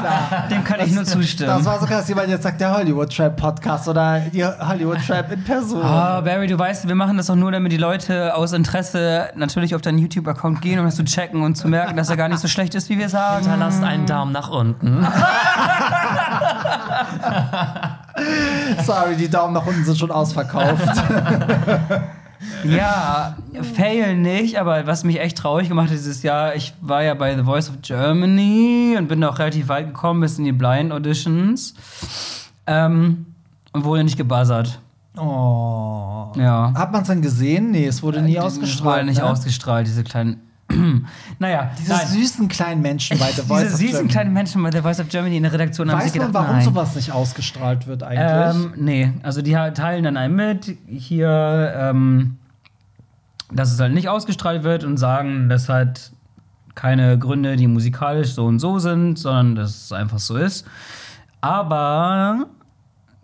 klar. Dem kann ich nur zustimmen. Das war so klar, dass jemand jetzt sagt, der Hollywood Trap Podcast oder die Hollywood Trap in Person. Ah, Barry, du weißt, wir machen das doch nur, damit die Leute aus Interesse natürlich auf deinen YouTube-Account gehen, um das zu checken und zu merken, dass er gar nicht so schlecht ist, wie wir sagen. Hinterlasst einen Daumen nach unten. Sorry, die Daumen nach unten sind schon ausverkauft. Ja, fail nicht, aber was mich echt traurig gemacht hat dieses Jahr, ich war ja bei The Voice of Germany und bin auch relativ weit gekommen bis in die Blind Auditions ähm, und wurde nicht gebuzzert. Oh. Ja. Hat man es dann gesehen? Nee, es wurde nie Es ausgestrahlt. wurde nicht ne? ausgestrahlt, diese kleinen. naja, Diese nein. süßen kleinen Menschen bei The Voice diese of süßen Germany. kleinen Menschen bei The Voice of Germany in der Redaktion haben Weiß man, gedacht, warum nein. sowas nicht ausgestrahlt wird eigentlich? Ähm, nee, also die teilen dann einem mit, hier, ähm, dass es halt nicht ausgestrahlt wird und sagen, das hat keine Gründe, die musikalisch so und so sind, sondern dass es einfach so ist. Aber,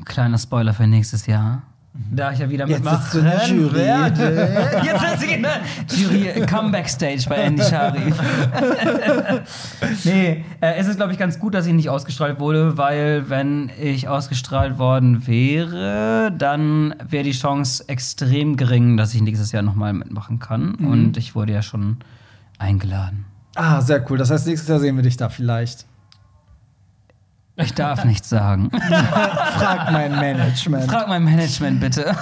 kleiner Spoiler für nächstes Jahr. Da ich ja wieder Mhm. Jetzt sitzt Jury. werde. Jetzt sitze ich in der Jury Comeback Stage bei Andy Sharif. nee, äh, es ist, glaube ich, ganz gut, dass ich nicht ausgestrahlt wurde, weil wenn ich ausgestrahlt worden wäre, dann wäre die Chance extrem gering, dass ich nächstes Jahr nochmal mitmachen kann. Mhm. Und ich wurde ja schon eingeladen. ah, sehr cool. Das heißt, nächstes Jahr sehen wir dich da vielleicht. Ich darf nichts sagen. Frag mein Management. Frag mein Management bitte.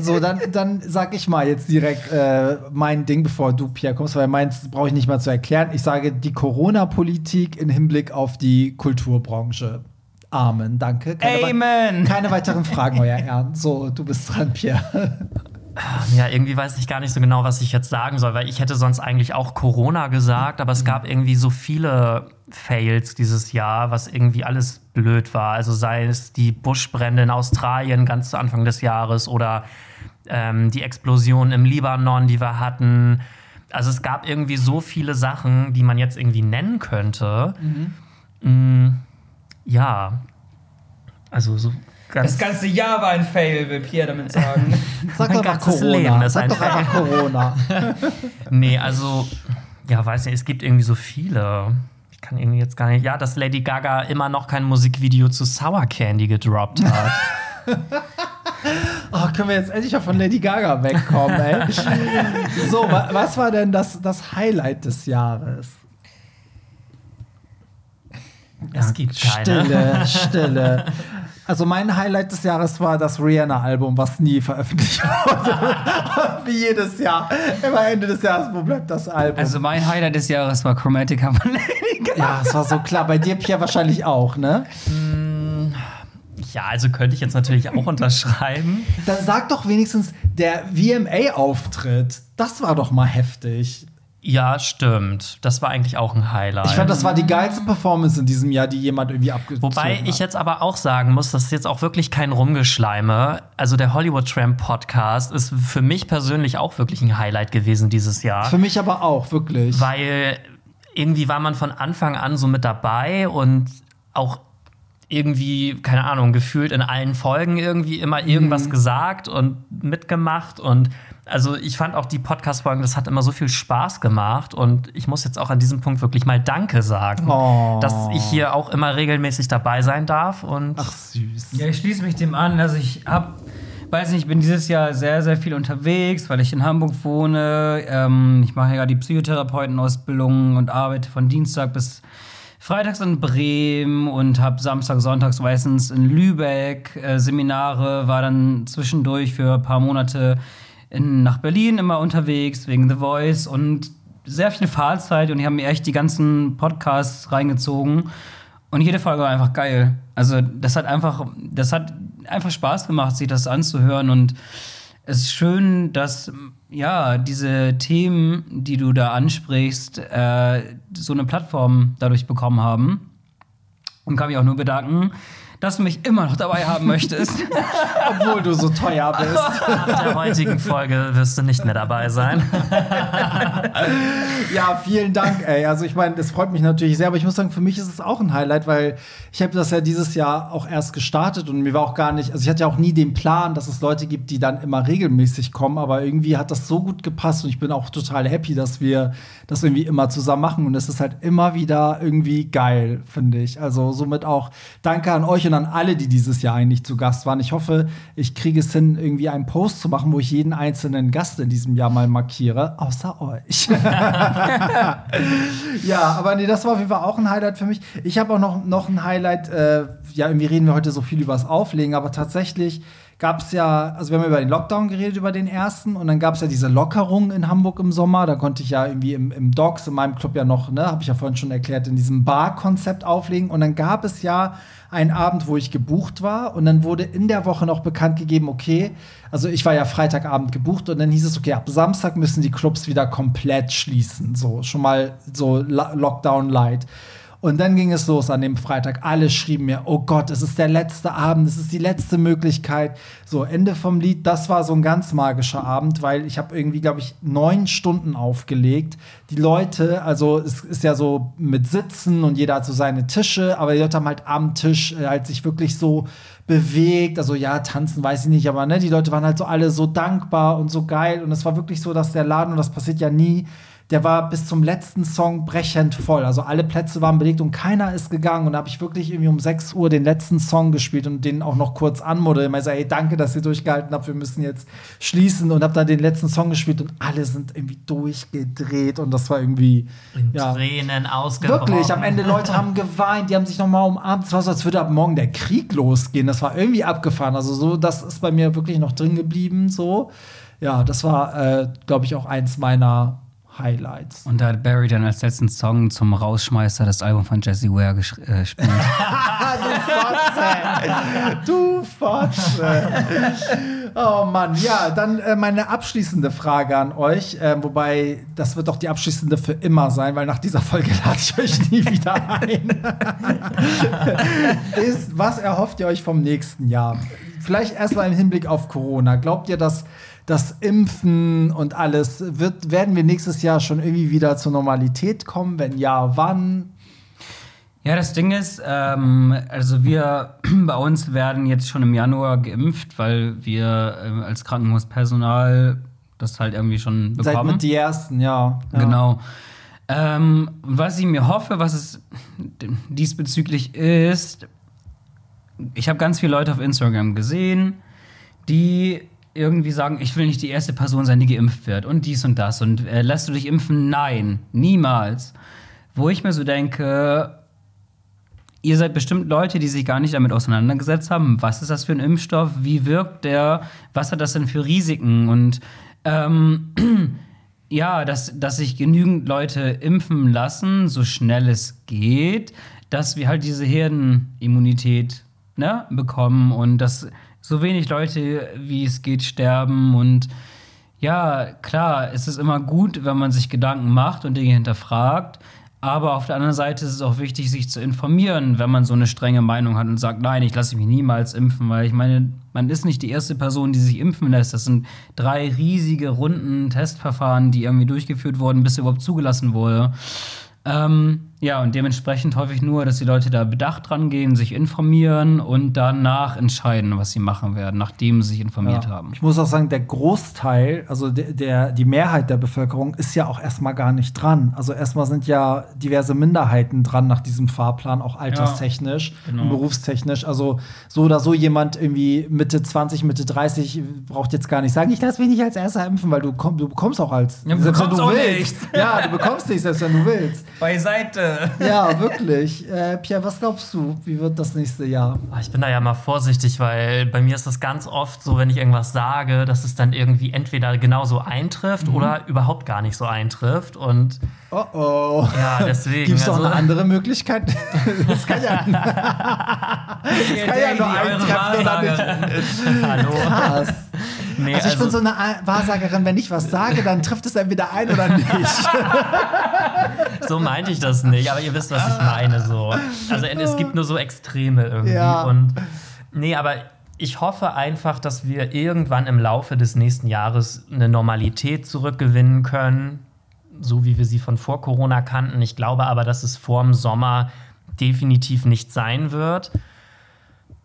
So, dann, dann sag ich mal jetzt direkt äh, mein Ding, bevor du, Pierre, kommst, weil meins brauche ich nicht mal zu erklären. Ich sage die Corona-Politik im Hinblick auf die Kulturbranche. Amen, danke. Keine Amen. Keine weiteren Fragen, euer Ehren. So, du bist dran, Pierre. Ja, irgendwie weiß ich gar nicht so genau, was ich jetzt sagen soll, weil ich hätte sonst eigentlich auch Corona gesagt, aber es gab irgendwie so viele Fails dieses Jahr, was irgendwie alles blöd war. Also sei es die Buschbrände in Australien ganz zu Anfang des Jahres oder ähm, die Explosion im Libanon, die wir hatten. Also es gab irgendwie so viele Sachen, die man jetzt irgendwie nennen könnte. Mm, ja, also so ganz. Das ganze Jahr war ein Fail, will Pierre damit sagen. Sag Mein doch einfach Corona. Leben ist Sag ein doch einfach Corona. Nee, also, ja, weiß nicht, es gibt irgendwie so viele. Ich kann irgendwie jetzt gar nicht. Ja, dass Lady Gaga immer noch kein Musikvideo zu Sour Candy gedroppt hat. Oh, können wir jetzt endlich mal von Lady Gaga wegkommen, ey? So, wa was war denn das, das Highlight des Jahres? es gibt keine. Stille, Stille. Also mein Highlight des Jahres war das Rihanna-Album, was nie veröffentlicht wurde. Wie jedes Jahr. Immer Ende des Jahres, wo bleibt das Album? Also mein Highlight des Jahres war Chromatica von Lady Gaga. ja, es war so klar. Bei dir, Pierre, wahrscheinlich auch, ne? Ja, also könnte ich jetzt natürlich auch unterschreiben. Dann sag doch wenigstens, der VMA-Auftritt, das war doch mal heftig. Ja, stimmt. Das war eigentlich auch ein Highlight. Ich fand, das war die geilste Performance in diesem Jahr, die jemand irgendwie abgezogen Wobei hat. ich jetzt aber auch sagen muss, das ist jetzt auch wirklich kein Rumgeschleime. Also der Hollywood Tramp Podcast ist für mich persönlich auch wirklich ein Highlight gewesen dieses Jahr. Für mich aber auch, wirklich. weil irgendwie war man von Anfang an so mit dabei und auch irgendwie, keine Ahnung, gefühlt in allen Folgen irgendwie immer irgendwas gesagt und mitgemacht und also ich fand auch die Podcast-Folgen, das hat immer so viel Spaß gemacht und ich muss jetzt auch an diesem Punkt wirklich mal Danke sagen, Oh. dass ich hier auch immer regelmäßig dabei sein darf und Ach, süß. Ja, ich schließe mich dem an. Also ich hab, weiß nicht, ich bin dieses Jahr sehr, sehr viel unterwegs, weil ich in Hamburg wohne. Ähm, ich mache ja die Psychotherapeutenausbildung und arbeite von Dienstag bis Freitags in Bremen und habe Samstag, Sonntags meistens in Lübeck äh, Seminare, war dann zwischendurch für ein paar Monate in, nach Berlin immer unterwegs wegen The Voice und sehr viel Fahrzeit und die haben mir echt die ganzen Podcasts reingezogen. Und jede Folge war einfach geil. Also, das hat einfach, das hat einfach Spaß gemacht, sich das anzuhören. Und es ist schön, dass ja diese Themen, die du da ansprichst, äh, so eine Plattform dadurch bekommen haben. Und kann mich auch nur bedanken, dass du mich immer noch dabei haben möchtest. Obwohl du so teuer bist. nach der heutigen Folge wirst du nicht mehr dabei sein. Ja, vielen Dank, ey. Also ich meine, das freut mich natürlich sehr, aber ich muss sagen, für mich ist es auch ein Highlight, weil ich habe das ja dieses Jahr auch erst gestartet und mir war auch gar nicht, also ich hatte ja auch nie den Plan, dass es Leute gibt, die dann immer regelmäßig kommen, aber irgendwie hat das so gut gepasst und ich bin auch total happy, dass wir das irgendwie immer zusammen machen und es ist halt immer wieder irgendwie geil, finde ich. Also somit auch danke an euch und an alle, die dieses Jahr eigentlich zu Gast waren. Ich hoffe, ich kriege es hin, irgendwie einen Post zu machen, wo ich jeden einzelnen Gast in diesem Jahr mal markiere, außer euch. Ja, aber nee, das war auf jeden Fall auch ein Highlight für mich. Ich habe auch noch, noch ein Highlight, äh, ja, irgendwie reden wir heute so viel über das Auflegen, aber tatsächlich gab es ja, also wir haben über den Lockdown geredet, über den ersten, und dann gab es ja diese Lockerung in Hamburg im Sommer. Da konnte ich ja irgendwie im, im Docs, in meinem Club ja noch, ne, habe ich ja vorhin schon erklärt, in diesem Bar-Konzept auflegen. Und dann gab es ja einen Abend, wo ich gebucht war, und dann wurde in der Woche noch bekannt gegeben, okay, also ich war ja Freitagabend gebucht und dann hieß es, okay, ab Samstag müssen die Clubs wieder komplett schließen. So, schon mal so Lockdown light. Und dann ging es los an dem Freitag. Alle schrieben mir, oh Gott, es ist der letzte Abend, es ist die letzte Möglichkeit. So, Ende vom Lied, das war so ein ganz magischer Abend, weil ich habe irgendwie, glaube ich, neun Stunden aufgelegt. Die Leute, also es ist ja so mit Sitzen und jeder hat so seine Tische, aber die Leute haben halt am Tisch äh, halt sich wirklich so bewegt. Also ja, tanzen weiß ich nicht, aber ne, die Leute waren halt so alle so dankbar und so geil. Und es war wirklich so, dass der Laden, und das passiert ja nie, der war bis zum letzten Song brechend voll. Also alle Plätze waren belegt und keiner ist gegangen. Und da habe ich wirklich irgendwie um 6 Uhr den letzten Song gespielt und den auch noch kurz anmoderiert. Ich sage, ey, danke, dass ihr durchgehalten habt, wir müssen jetzt schließen. Und habe dann den letzten Song gespielt und alle sind irgendwie durchgedreht und das war irgendwie. In ja, Tränen ausgebrochen. Wirklich, am Ende Leute haben geweint, die haben sich nochmal umarmt. Es war so, als würde ab morgen der Krieg losgehen. Das war irgendwie abgefahren. Also so, das ist bei mir wirklich noch drin geblieben. So, ja, das war, äh, glaube ich, auch eins meiner Highlights. Und da hat Barry dann als letzten Song zum Rausschmeißer das Album von Jesse Ware äh, gespielt. du Fotze. Oh Mann, ja, dann äh, meine abschließende Frage an euch, äh, wobei das wird doch die abschließende für immer sein, weil nach dieser Folge lade ich euch nie wieder ein. Ist, was erhofft ihr euch vom nächsten Jahr? Vielleicht erstmal im Hinblick auf Corona. Glaubt ihr, dass das Impfen und alles, wird, werden wir nächstes Jahr schon irgendwie wieder zur Normalität kommen? Wenn ja, wann? Ja, das Ding ist, ähm, also wir bei uns werden jetzt schon im Januar geimpft, weil wir äh, als Krankenhauspersonal das halt irgendwie schon bekommen. Seid mit die ersten, ja. ja. Genau. Ähm, was ich mir hoffe, was es diesbezüglich ist, ich habe ganz viele Leute auf Instagram gesehen, die irgendwie sagen, ich will nicht die erste Person sein, die geimpft wird und dies und das und äh, lässt du dich impfen? Nein, niemals. Wo ich mir so denke, ihr seid bestimmt Leute, die sich gar nicht damit auseinandergesetzt haben, was ist das für ein Impfstoff, wie wirkt der, was hat das denn für Risiken und ähm, ja, dass, dass sich genügend Leute impfen lassen, so schnell es geht, dass wir halt diese Herdenimmunität ne, bekommen und dass so wenig Leute, wie es geht, sterben. Und ja, klar, es ist immer gut, wenn man sich Gedanken macht und Dinge hinterfragt. Aber auf der anderen Seite ist es auch wichtig, sich zu informieren, wenn man so eine strenge Meinung hat und sagt, nein, ich lasse mich niemals impfen, weil ich meine, man ist nicht die erste Person, die sich impfen lässt. Das sind drei riesige Runden Testverfahren, die irgendwie durchgeführt wurden, bis überhaupt zugelassen wurde. Ähm, ja, und dementsprechend hoffe ich nur, dass die Leute da bedacht dran gehen, sich informieren und danach entscheiden, was sie machen werden, nachdem sie sich informiert ja. haben. Ich muss auch sagen, der Großteil, also der, der, die Mehrheit der Bevölkerung ist ja auch erstmal gar nicht dran. Also erstmal sind ja diverse Minderheiten dran nach diesem Fahrplan, auch alterstechnisch ja, genau. und berufstechnisch. Also so oder so jemand irgendwie Mitte 20, Mitte 30 braucht jetzt gar nicht sagen, ich lasse mich nicht als erster impfen, weil du, komm, du bekommst auch als ja, selbst wenn du willst. Nicht. Ja, du bekommst nicht, selbst wenn du willst. Beiseite. Ja, wirklich. Äh, Pierre, was glaubst du, wie wird das nächste Jahr? Ah, ich bin da ja mal vorsichtig, weil bei mir ist das ganz oft so, wenn ich irgendwas sage, dass es dann irgendwie entweder genauso eintrifft mhm. oder überhaupt gar nicht so eintrifft. Und oh oh. Ja, deswegen. Gibt es also, eine andere Möglichkeit? das kann ja, das kann ja nur eintreffen oder nicht. Hallo. Krass. Nee, also ich also, bin so eine Wahrsagerin, wenn ich was sage, dann trifft es entweder ein oder nicht. so meinte ich das nicht, aber ihr wisst, was ich meine. So. Also es gibt nur so Extreme irgendwie. Ja. Und nee, aber ich hoffe einfach, dass wir irgendwann im Laufe des nächsten Jahres eine Normalität zurückgewinnen können, so wie wir sie von vor Corona kannten. Ich glaube aber, dass es vor dem Sommer definitiv nicht sein wird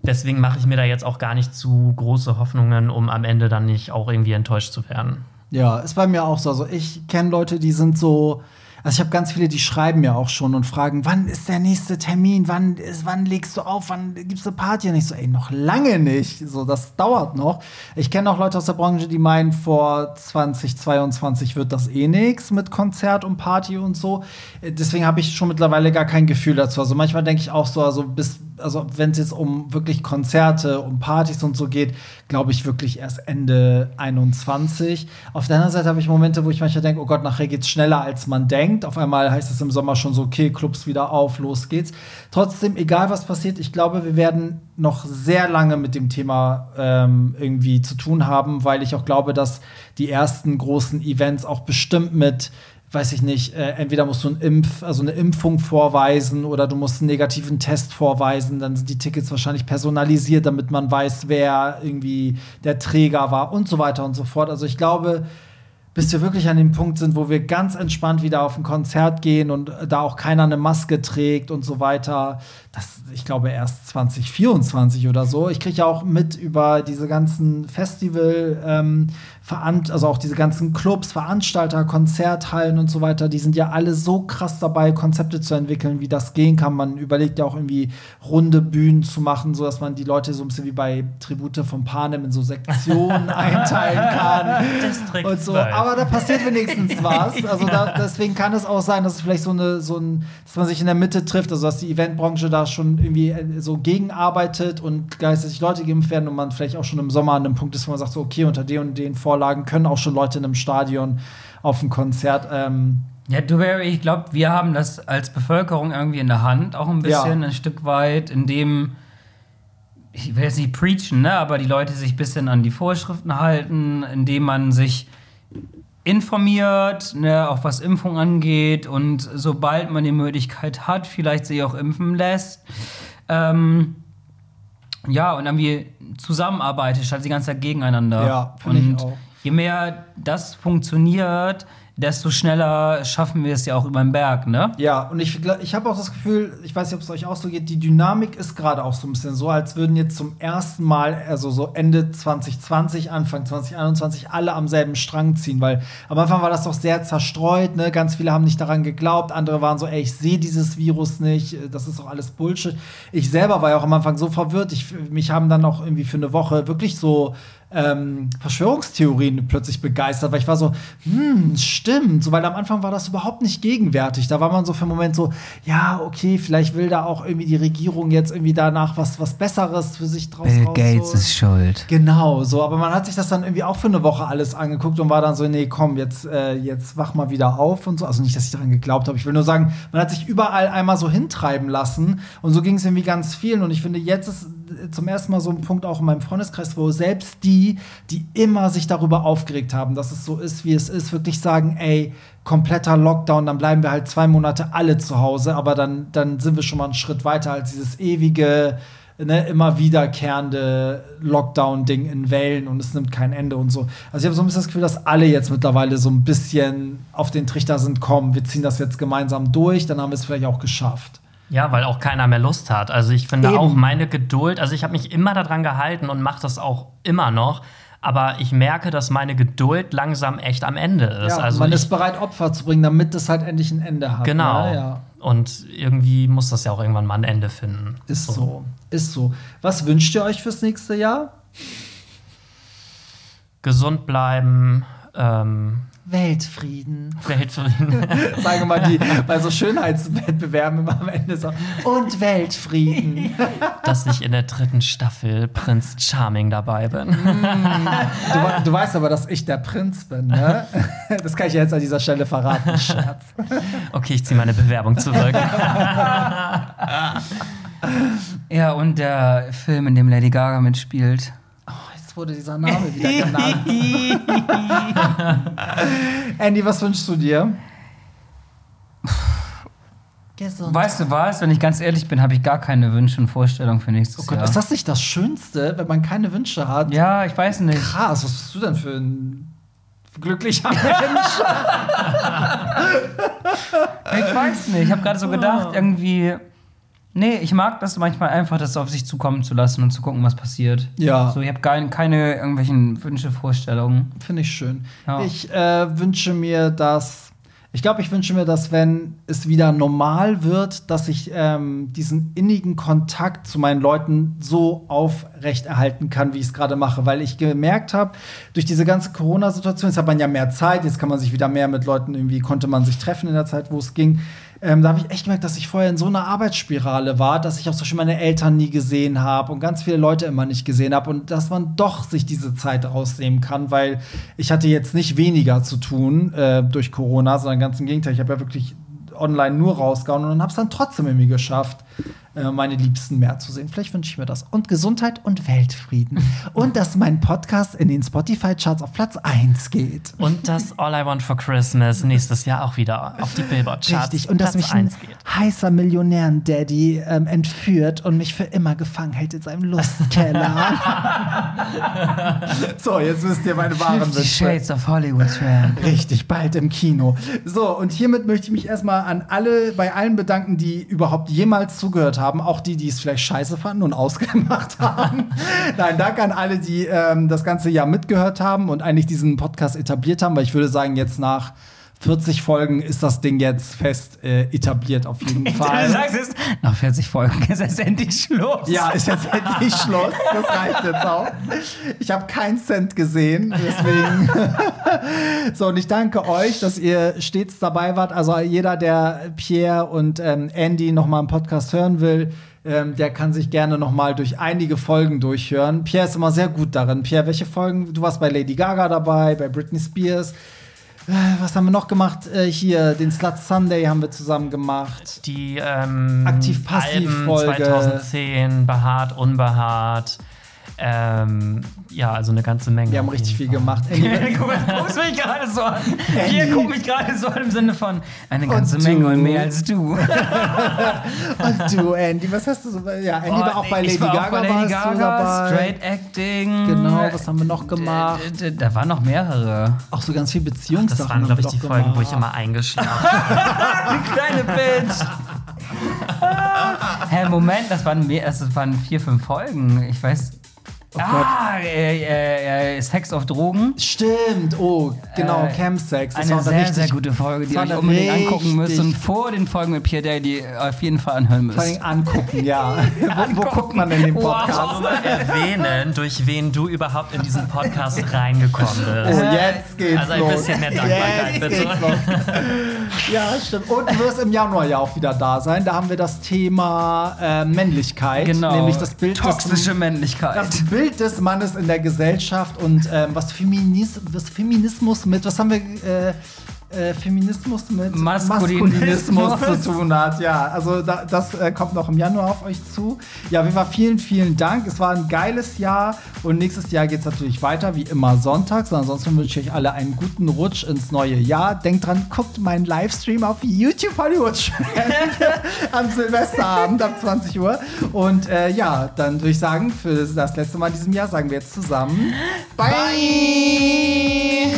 deswegen mache ich mir da jetzt auch gar nicht zu große Hoffnungen, um am Ende dann nicht auch irgendwie enttäuscht zu werden. Ja, ist bei mir auch so. Also ich kenne Leute, die sind so, also ich habe ganz viele, die schreiben mir auch schon und fragen, wann ist der nächste Termin? Wann, ist, wann legst du auf? Wann gibt's eine Party? Und ich so, ey, noch lange nicht. So, das dauert noch. Ich kenne auch Leute aus der Branche, die meinen, vor 2022 wird das eh nichts mit Konzert und Party und so. Deswegen habe ich schon mittlerweile gar kein Gefühl dazu. Also manchmal denke ich auch so, also bis also wenn es jetzt um wirklich Konzerte, um Partys und so geht, glaube ich wirklich erst Ende 21. Auf der anderen Seite habe ich Momente, wo ich manchmal denke, oh Gott, nachher geht es schneller, als man denkt. Auf einmal heißt es im Sommer schon so, okay, Clubs wieder auf, los geht's. Trotzdem, egal was passiert, ich glaube, wir werden noch sehr lange mit dem Thema ähm, irgendwie zu tun haben, weil ich auch glaube, dass die ersten großen Events auch bestimmt mit weiß ich nicht, äh, entweder musst du ein Impf, also eine Impfung vorweisen oder du musst einen negativen Test vorweisen, dann sind die Tickets wahrscheinlich personalisiert, damit man weiß, wer irgendwie der Träger war und so weiter und so fort. Also ich glaube, bis wir wirklich an dem Punkt sind, wo wir ganz entspannt wieder auf ein Konzert gehen und da auch keiner eine Maske trägt und so weiter. Das, ich glaube, erst 2024 oder so. Ich kriege ja auch mit über diese ganzen Festival- ähm, Veran also auch diese ganzen Clubs, Veranstalter, Konzerthallen und so weiter, die sind ja alle so krass dabei, Konzepte zu entwickeln, wie das gehen kann. Man überlegt ja auch irgendwie runde Bühnen zu machen, so dass man die Leute so ein bisschen wie bei Tribute von Panem in so Sektionen einteilen kann. District und so. 12. Aber da passiert wenigstens was. Also da, deswegen kann es auch sein, dass es vielleicht so eine, so ein, dass man sich in der Mitte trifft, also dass die Eventbranche da schon irgendwie äh, so gegenarbeitet und gleichzeitig Leute geimpft werden und man vielleicht auch schon im Sommer an einem Punkt ist, wo man sagt, so, okay, unter den und den Vorlagen können auch schon Leute in einem Stadion auf ein Konzert. Ähm, Ja, du, ich glaube, wir haben das als Bevölkerung irgendwie in der Hand, auch ein bisschen, Ja. ein Stück weit, indem, ich will jetzt nicht preachen, ne, aber die Leute sich ein bisschen an die Vorschriften halten, indem man sich informiert, ne, auch was Impfung angeht und sobald man die Möglichkeit hat, vielleicht sich auch impfen lässt. Ähm, ja, und irgendwie zusammenarbeitet, statt die ganze Zeit gegeneinander. Ja, finde ich auch. Je mehr das funktioniert, desto schneller schaffen wir es ja auch über den Berg, ne? Ja, und ich, ich habe auch das Gefühl, ich weiß nicht, ob es euch auch so geht, die Dynamik ist gerade auch so ein bisschen so, als würden jetzt zum ersten Mal, also so Ende 2020, Anfang 2021, alle am selben Strang ziehen, weil am Anfang war das doch sehr zerstreut, ne? Ganz viele haben nicht daran geglaubt, andere waren so, ey, ich sehe dieses Virus nicht, äh, das ist doch alles Bullshit. Ich selber war ja auch am Anfang so verwirrt, ich, mich haben dann auch irgendwie für eine Woche wirklich so ähm, Verschwörungstheorien plötzlich begeistert, weil ich war so, hm, stimmt, so, weil am Anfang war das überhaupt nicht gegenwärtig. Da war man so für einen Moment so, ja, okay, vielleicht will da auch irgendwie die Regierung jetzt irgendwie danach was, was Besseres für sich draus rausholen. schuld. Genau, so, aber man hat sich das dann irgendwie auch für eine Woche alles angeguckt und war dann so, nee, komm, jetzt, äh, jetzt wach mal wieder auf und so. Also nicht, dass ich daran geglaubt habe. Ich will nur sagen, man hat sich überall einmal so hintreiben lassen und so ging es irgendwie ganz vielen. Und ich finde, jetzt ist zum ersten Mal so ein Punkt auch in meinem Freundeskreis, wo selbst die, die immer sich darüber aufgeregt haben, dass es so ist, wie es ist, wirklich sagen, ey, kompletter Lockdown, dann bleiben wir halt zwei Monate alle zu Hause, aber dann, dann sind wir schon mal einen Schritt weiter als dieses ewige, ne, immer wiederkehrende Lockdown-Ding in Wellen und es nimmt kein Ende und so. Also ich habe so ein bisschen das Gefühl, dass alle jetzt mittlerweile so ein bisschen auf den Trichter sind, komm, wir ziehen das jetzt gemeinsam durch, dann haben wir es vielleicht auch geschafft. Ja, weil auch keiner mehr Lust hat. Also ich finde Eben. auch meine Geduld, also ich habe mich immer daran gehalten und mache das auch immer noch, aber ich merke, dass meine Geduld langsam echt am Ende ist. Ja, also man ich, ist bereit, Opfer zu bringen, damit es halt endlich ein Ende hat. genau. Ne? Ja. Und irgendwie muss das ja auch irgendwann mal ein Ende finden. Ist so. Ist so. Was wünscht ihr euch fürs nächste Jahr? Gesund bleiben, ähm, Weltfrieden. Weltfrieden. Sagen wir mal die bei so Schönheitswettbewerben immer am Ende so. Und Weltfrieden. dass ich in der dritten Staffel Prinz Charming dabei bin. Du, we- du weißt aber, dass ich der Prinz bin, ne? Das kann ich jetzt an dieser Stelle verraten, Scherz. Okay, ich ziehe meine Bewerbung zurück. Ja, und der Film, in dem Lady Gaga mitspielt. Jetzt wurde dieser Name wieder genannt. Andy, was wünschst du dir? Gesund. Weißt du was? Wenn ich ganz ehrlich bin, habe ich gar keine Wünsche und Vorstellungen für nächstes Oh Gott, Jahr. ist das nicht das Schönste, wenn man keine Wünsche hat? ja, ich weiß nicht. Krass, was bist du denn für ein glücklicher Mensch? Ich weiß nicht. Ich habe gerade so gedacht, irgendwie. Nee, ich mag das manchmal einfach, das auf sich zukommen zu lassen und zu gucken, was passiert. Ja. So, ich habe gar keine irgendwelchen Wünsche, Vorstellungen. Finde ich schön. Ja. Ich äh, wünsche mir, dass. Ich glaube, ich wünsche mir, dass wenn es wieder normal wird, dass ich ähm, diesen innigen Kontakt zu meinen Leuten so aufrechterhalten kann, wie ich es gerade mache. Weil ich gemerkt habe, durch diese ganze Corona-Situation, jetzt hat man ja mehr Zeit, jetzt kann man sich wieder mehr mit Leuten irgendwie, konnte man sich treffen in der Zeit, wo es ging. Ähm, da habe ich echt gemerkt, dass ich vorher in so einer Arbeitsspirale war, dass ich auch zum Beispiel meine Eltern nie gesehen habe und ganz viele Leute immer nicht gesehen habe und dass man doch sich diese Zeit rausnehmen kann, weil ich hatte jetzt nicht weniger zu tun äh, durch Corona, sondern ganz im Gegenteil. Ich habe ja wirklich online nur rausgehauen und habe es dann trotzdem irgendwie geschafft, äh, meine Liebsten mehr zu sehen. Vielleicht wünsche ich mir das. Und Gesundheit und Weltfrieden. und dass mein Podcast in den Spotify-Charts auf Platz 1 geht. Und dass All I Want for Christmas nächstes Jahr auch wieder auf die Billboard-Charts Richtig, und dass Platz mich ein 1 geht. heißer Millionären-Daddy ähm, entführt und mich für immer gefangen hält in seinem Lustkeller. so, jetzt wisst ihr meine wahren Wünsche. Shades of Hollywood Tramp. Richtig, bald im Kino. So, und hiermit möchte ich mich erstmal an alle, bei allen bedanken, die überhaupt jemals zugehört haben. Haben, auch die, die es vielleicht scheiße fanden und ausgemacht haben. Nein, danke an alle, die ähm, das ganze Jahr mitgehört haben und eigentlich diesen Podcast etabliert haben, weil ich würde sagen, jetzt nach 40 Folgen ist das Ding jetzt fest äh, etabliert auf jeden Fall. Du sagst es, nach 40 Folgen ist jetzt endlich Schluss. Ja, ist jetzt endlich Schluss. Das reicht jetzt auch. Ich habe keinen Cent gesehen, deswegen. so, und ich danke euch, dass ihr stets dabei wart. Also jeder, der Pierre und ähm, Andy noch mal im Podcast hören will, ähm, der kann sich gerne noch mal durch einige Folgen durchhören. Pierre ist immer sehr gut darin. Pierre, welche Folgen? Du warst bei Lady Gaga dabei, bei Britney Spears. Äh, Was haben wir noch gemacht? Äh, hier, den Slut Sunday haben wir zusammen gemacht. Die ähm, Aktiv-Passiv-Folge. Alben 2010, behaart, unbehaart. Ähm, ja, also eine ganze Menge. Wir haben richtig viel gemacht. Andy, Guck mich gerade so an. Hier guckt mich gerade so an im Sinne von eine ganze Und Menge du? und mehr als du. Und du, Andy, was hast du so? Ja, Andy war auch bei Lady war Gaga. auch bei Lady Gaga. Straight Acting. Genau, was haben wir noch gemacht? D- d- Da waren noch mehrere. Auch so ganz viel Beziehungssachen. Das waren, glaube ich, die Folgen, wo ich gemacht. immer eingeschlafen Die kleine Bitch. Hä, Moment, das waren, mehr, das waren vier, fünf Folgen. Ich weiß. Ah, äh, äh, äh, Sex auf Drogen. Stimmt, oh, genau, Äh, Campsex. Das Eine war sehr, richtig, sehr gute Folge, die ihr euch unbedingt angucken müsst und vor den Folgen mit Pierre Daly auf jeden Fall anhören Vor allem müsst. angucken, ja. wo, wo guckt man denn den Podcast? Nur mal erwähnen, durch wen du überhaupt in diesen Podcast reingekommen Oh, bist. jetzt geht's Also ein los. bisschen mehr Dankbarkeit, bitte. Ja, stimmt. Und du wirst im Januar ja auch wieder da sein. Da haben wir das Thema äh, Männlichkeit. Genau. Nämlich das Bild Toxische des, Männlichkeit. das Bild des Mannes in der Gesellschaft und ähm, was, Feminis was Feminismus mit, was haben wir, äh, äh, Feminismus mit Maskulinismus. Maskulinismus zu tun hat. Ja, also da, das äh, kommt noch im Januar auf euch zu. Ja, wie war vielen, vielen Dank. Es war ein geiles Jahr und nächstes Jahr geht es natürlich weiter, wie immer sonntags. Und ansonsten wünsche ich euch alle einen guten Rutsch ins neue Jahr. Denkt dran, guckt meinen Livestream auf YouTube Hollywood am Silvesterabend ab 20 Uhr. Und äh, ja, dann würde ich sagen, für das letzte Mal in diesem Jahr sagen wir jetzt zusammen Bye!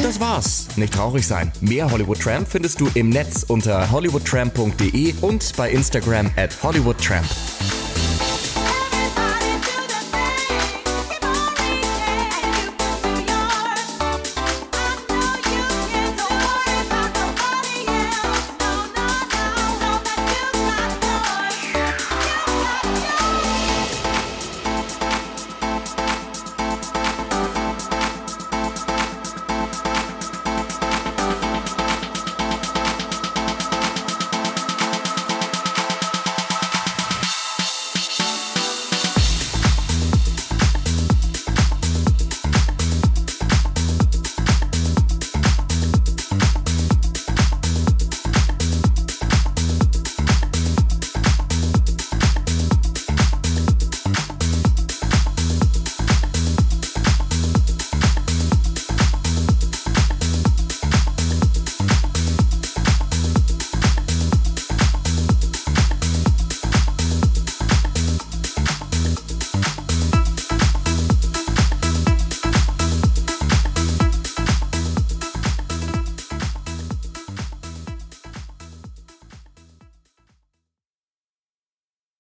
Das war's. Nicht traurig sein. Mehr Hollywood Tramp findest du im Netz unter hollywoodtramp.de und bei Instagram at hollywoodtramp.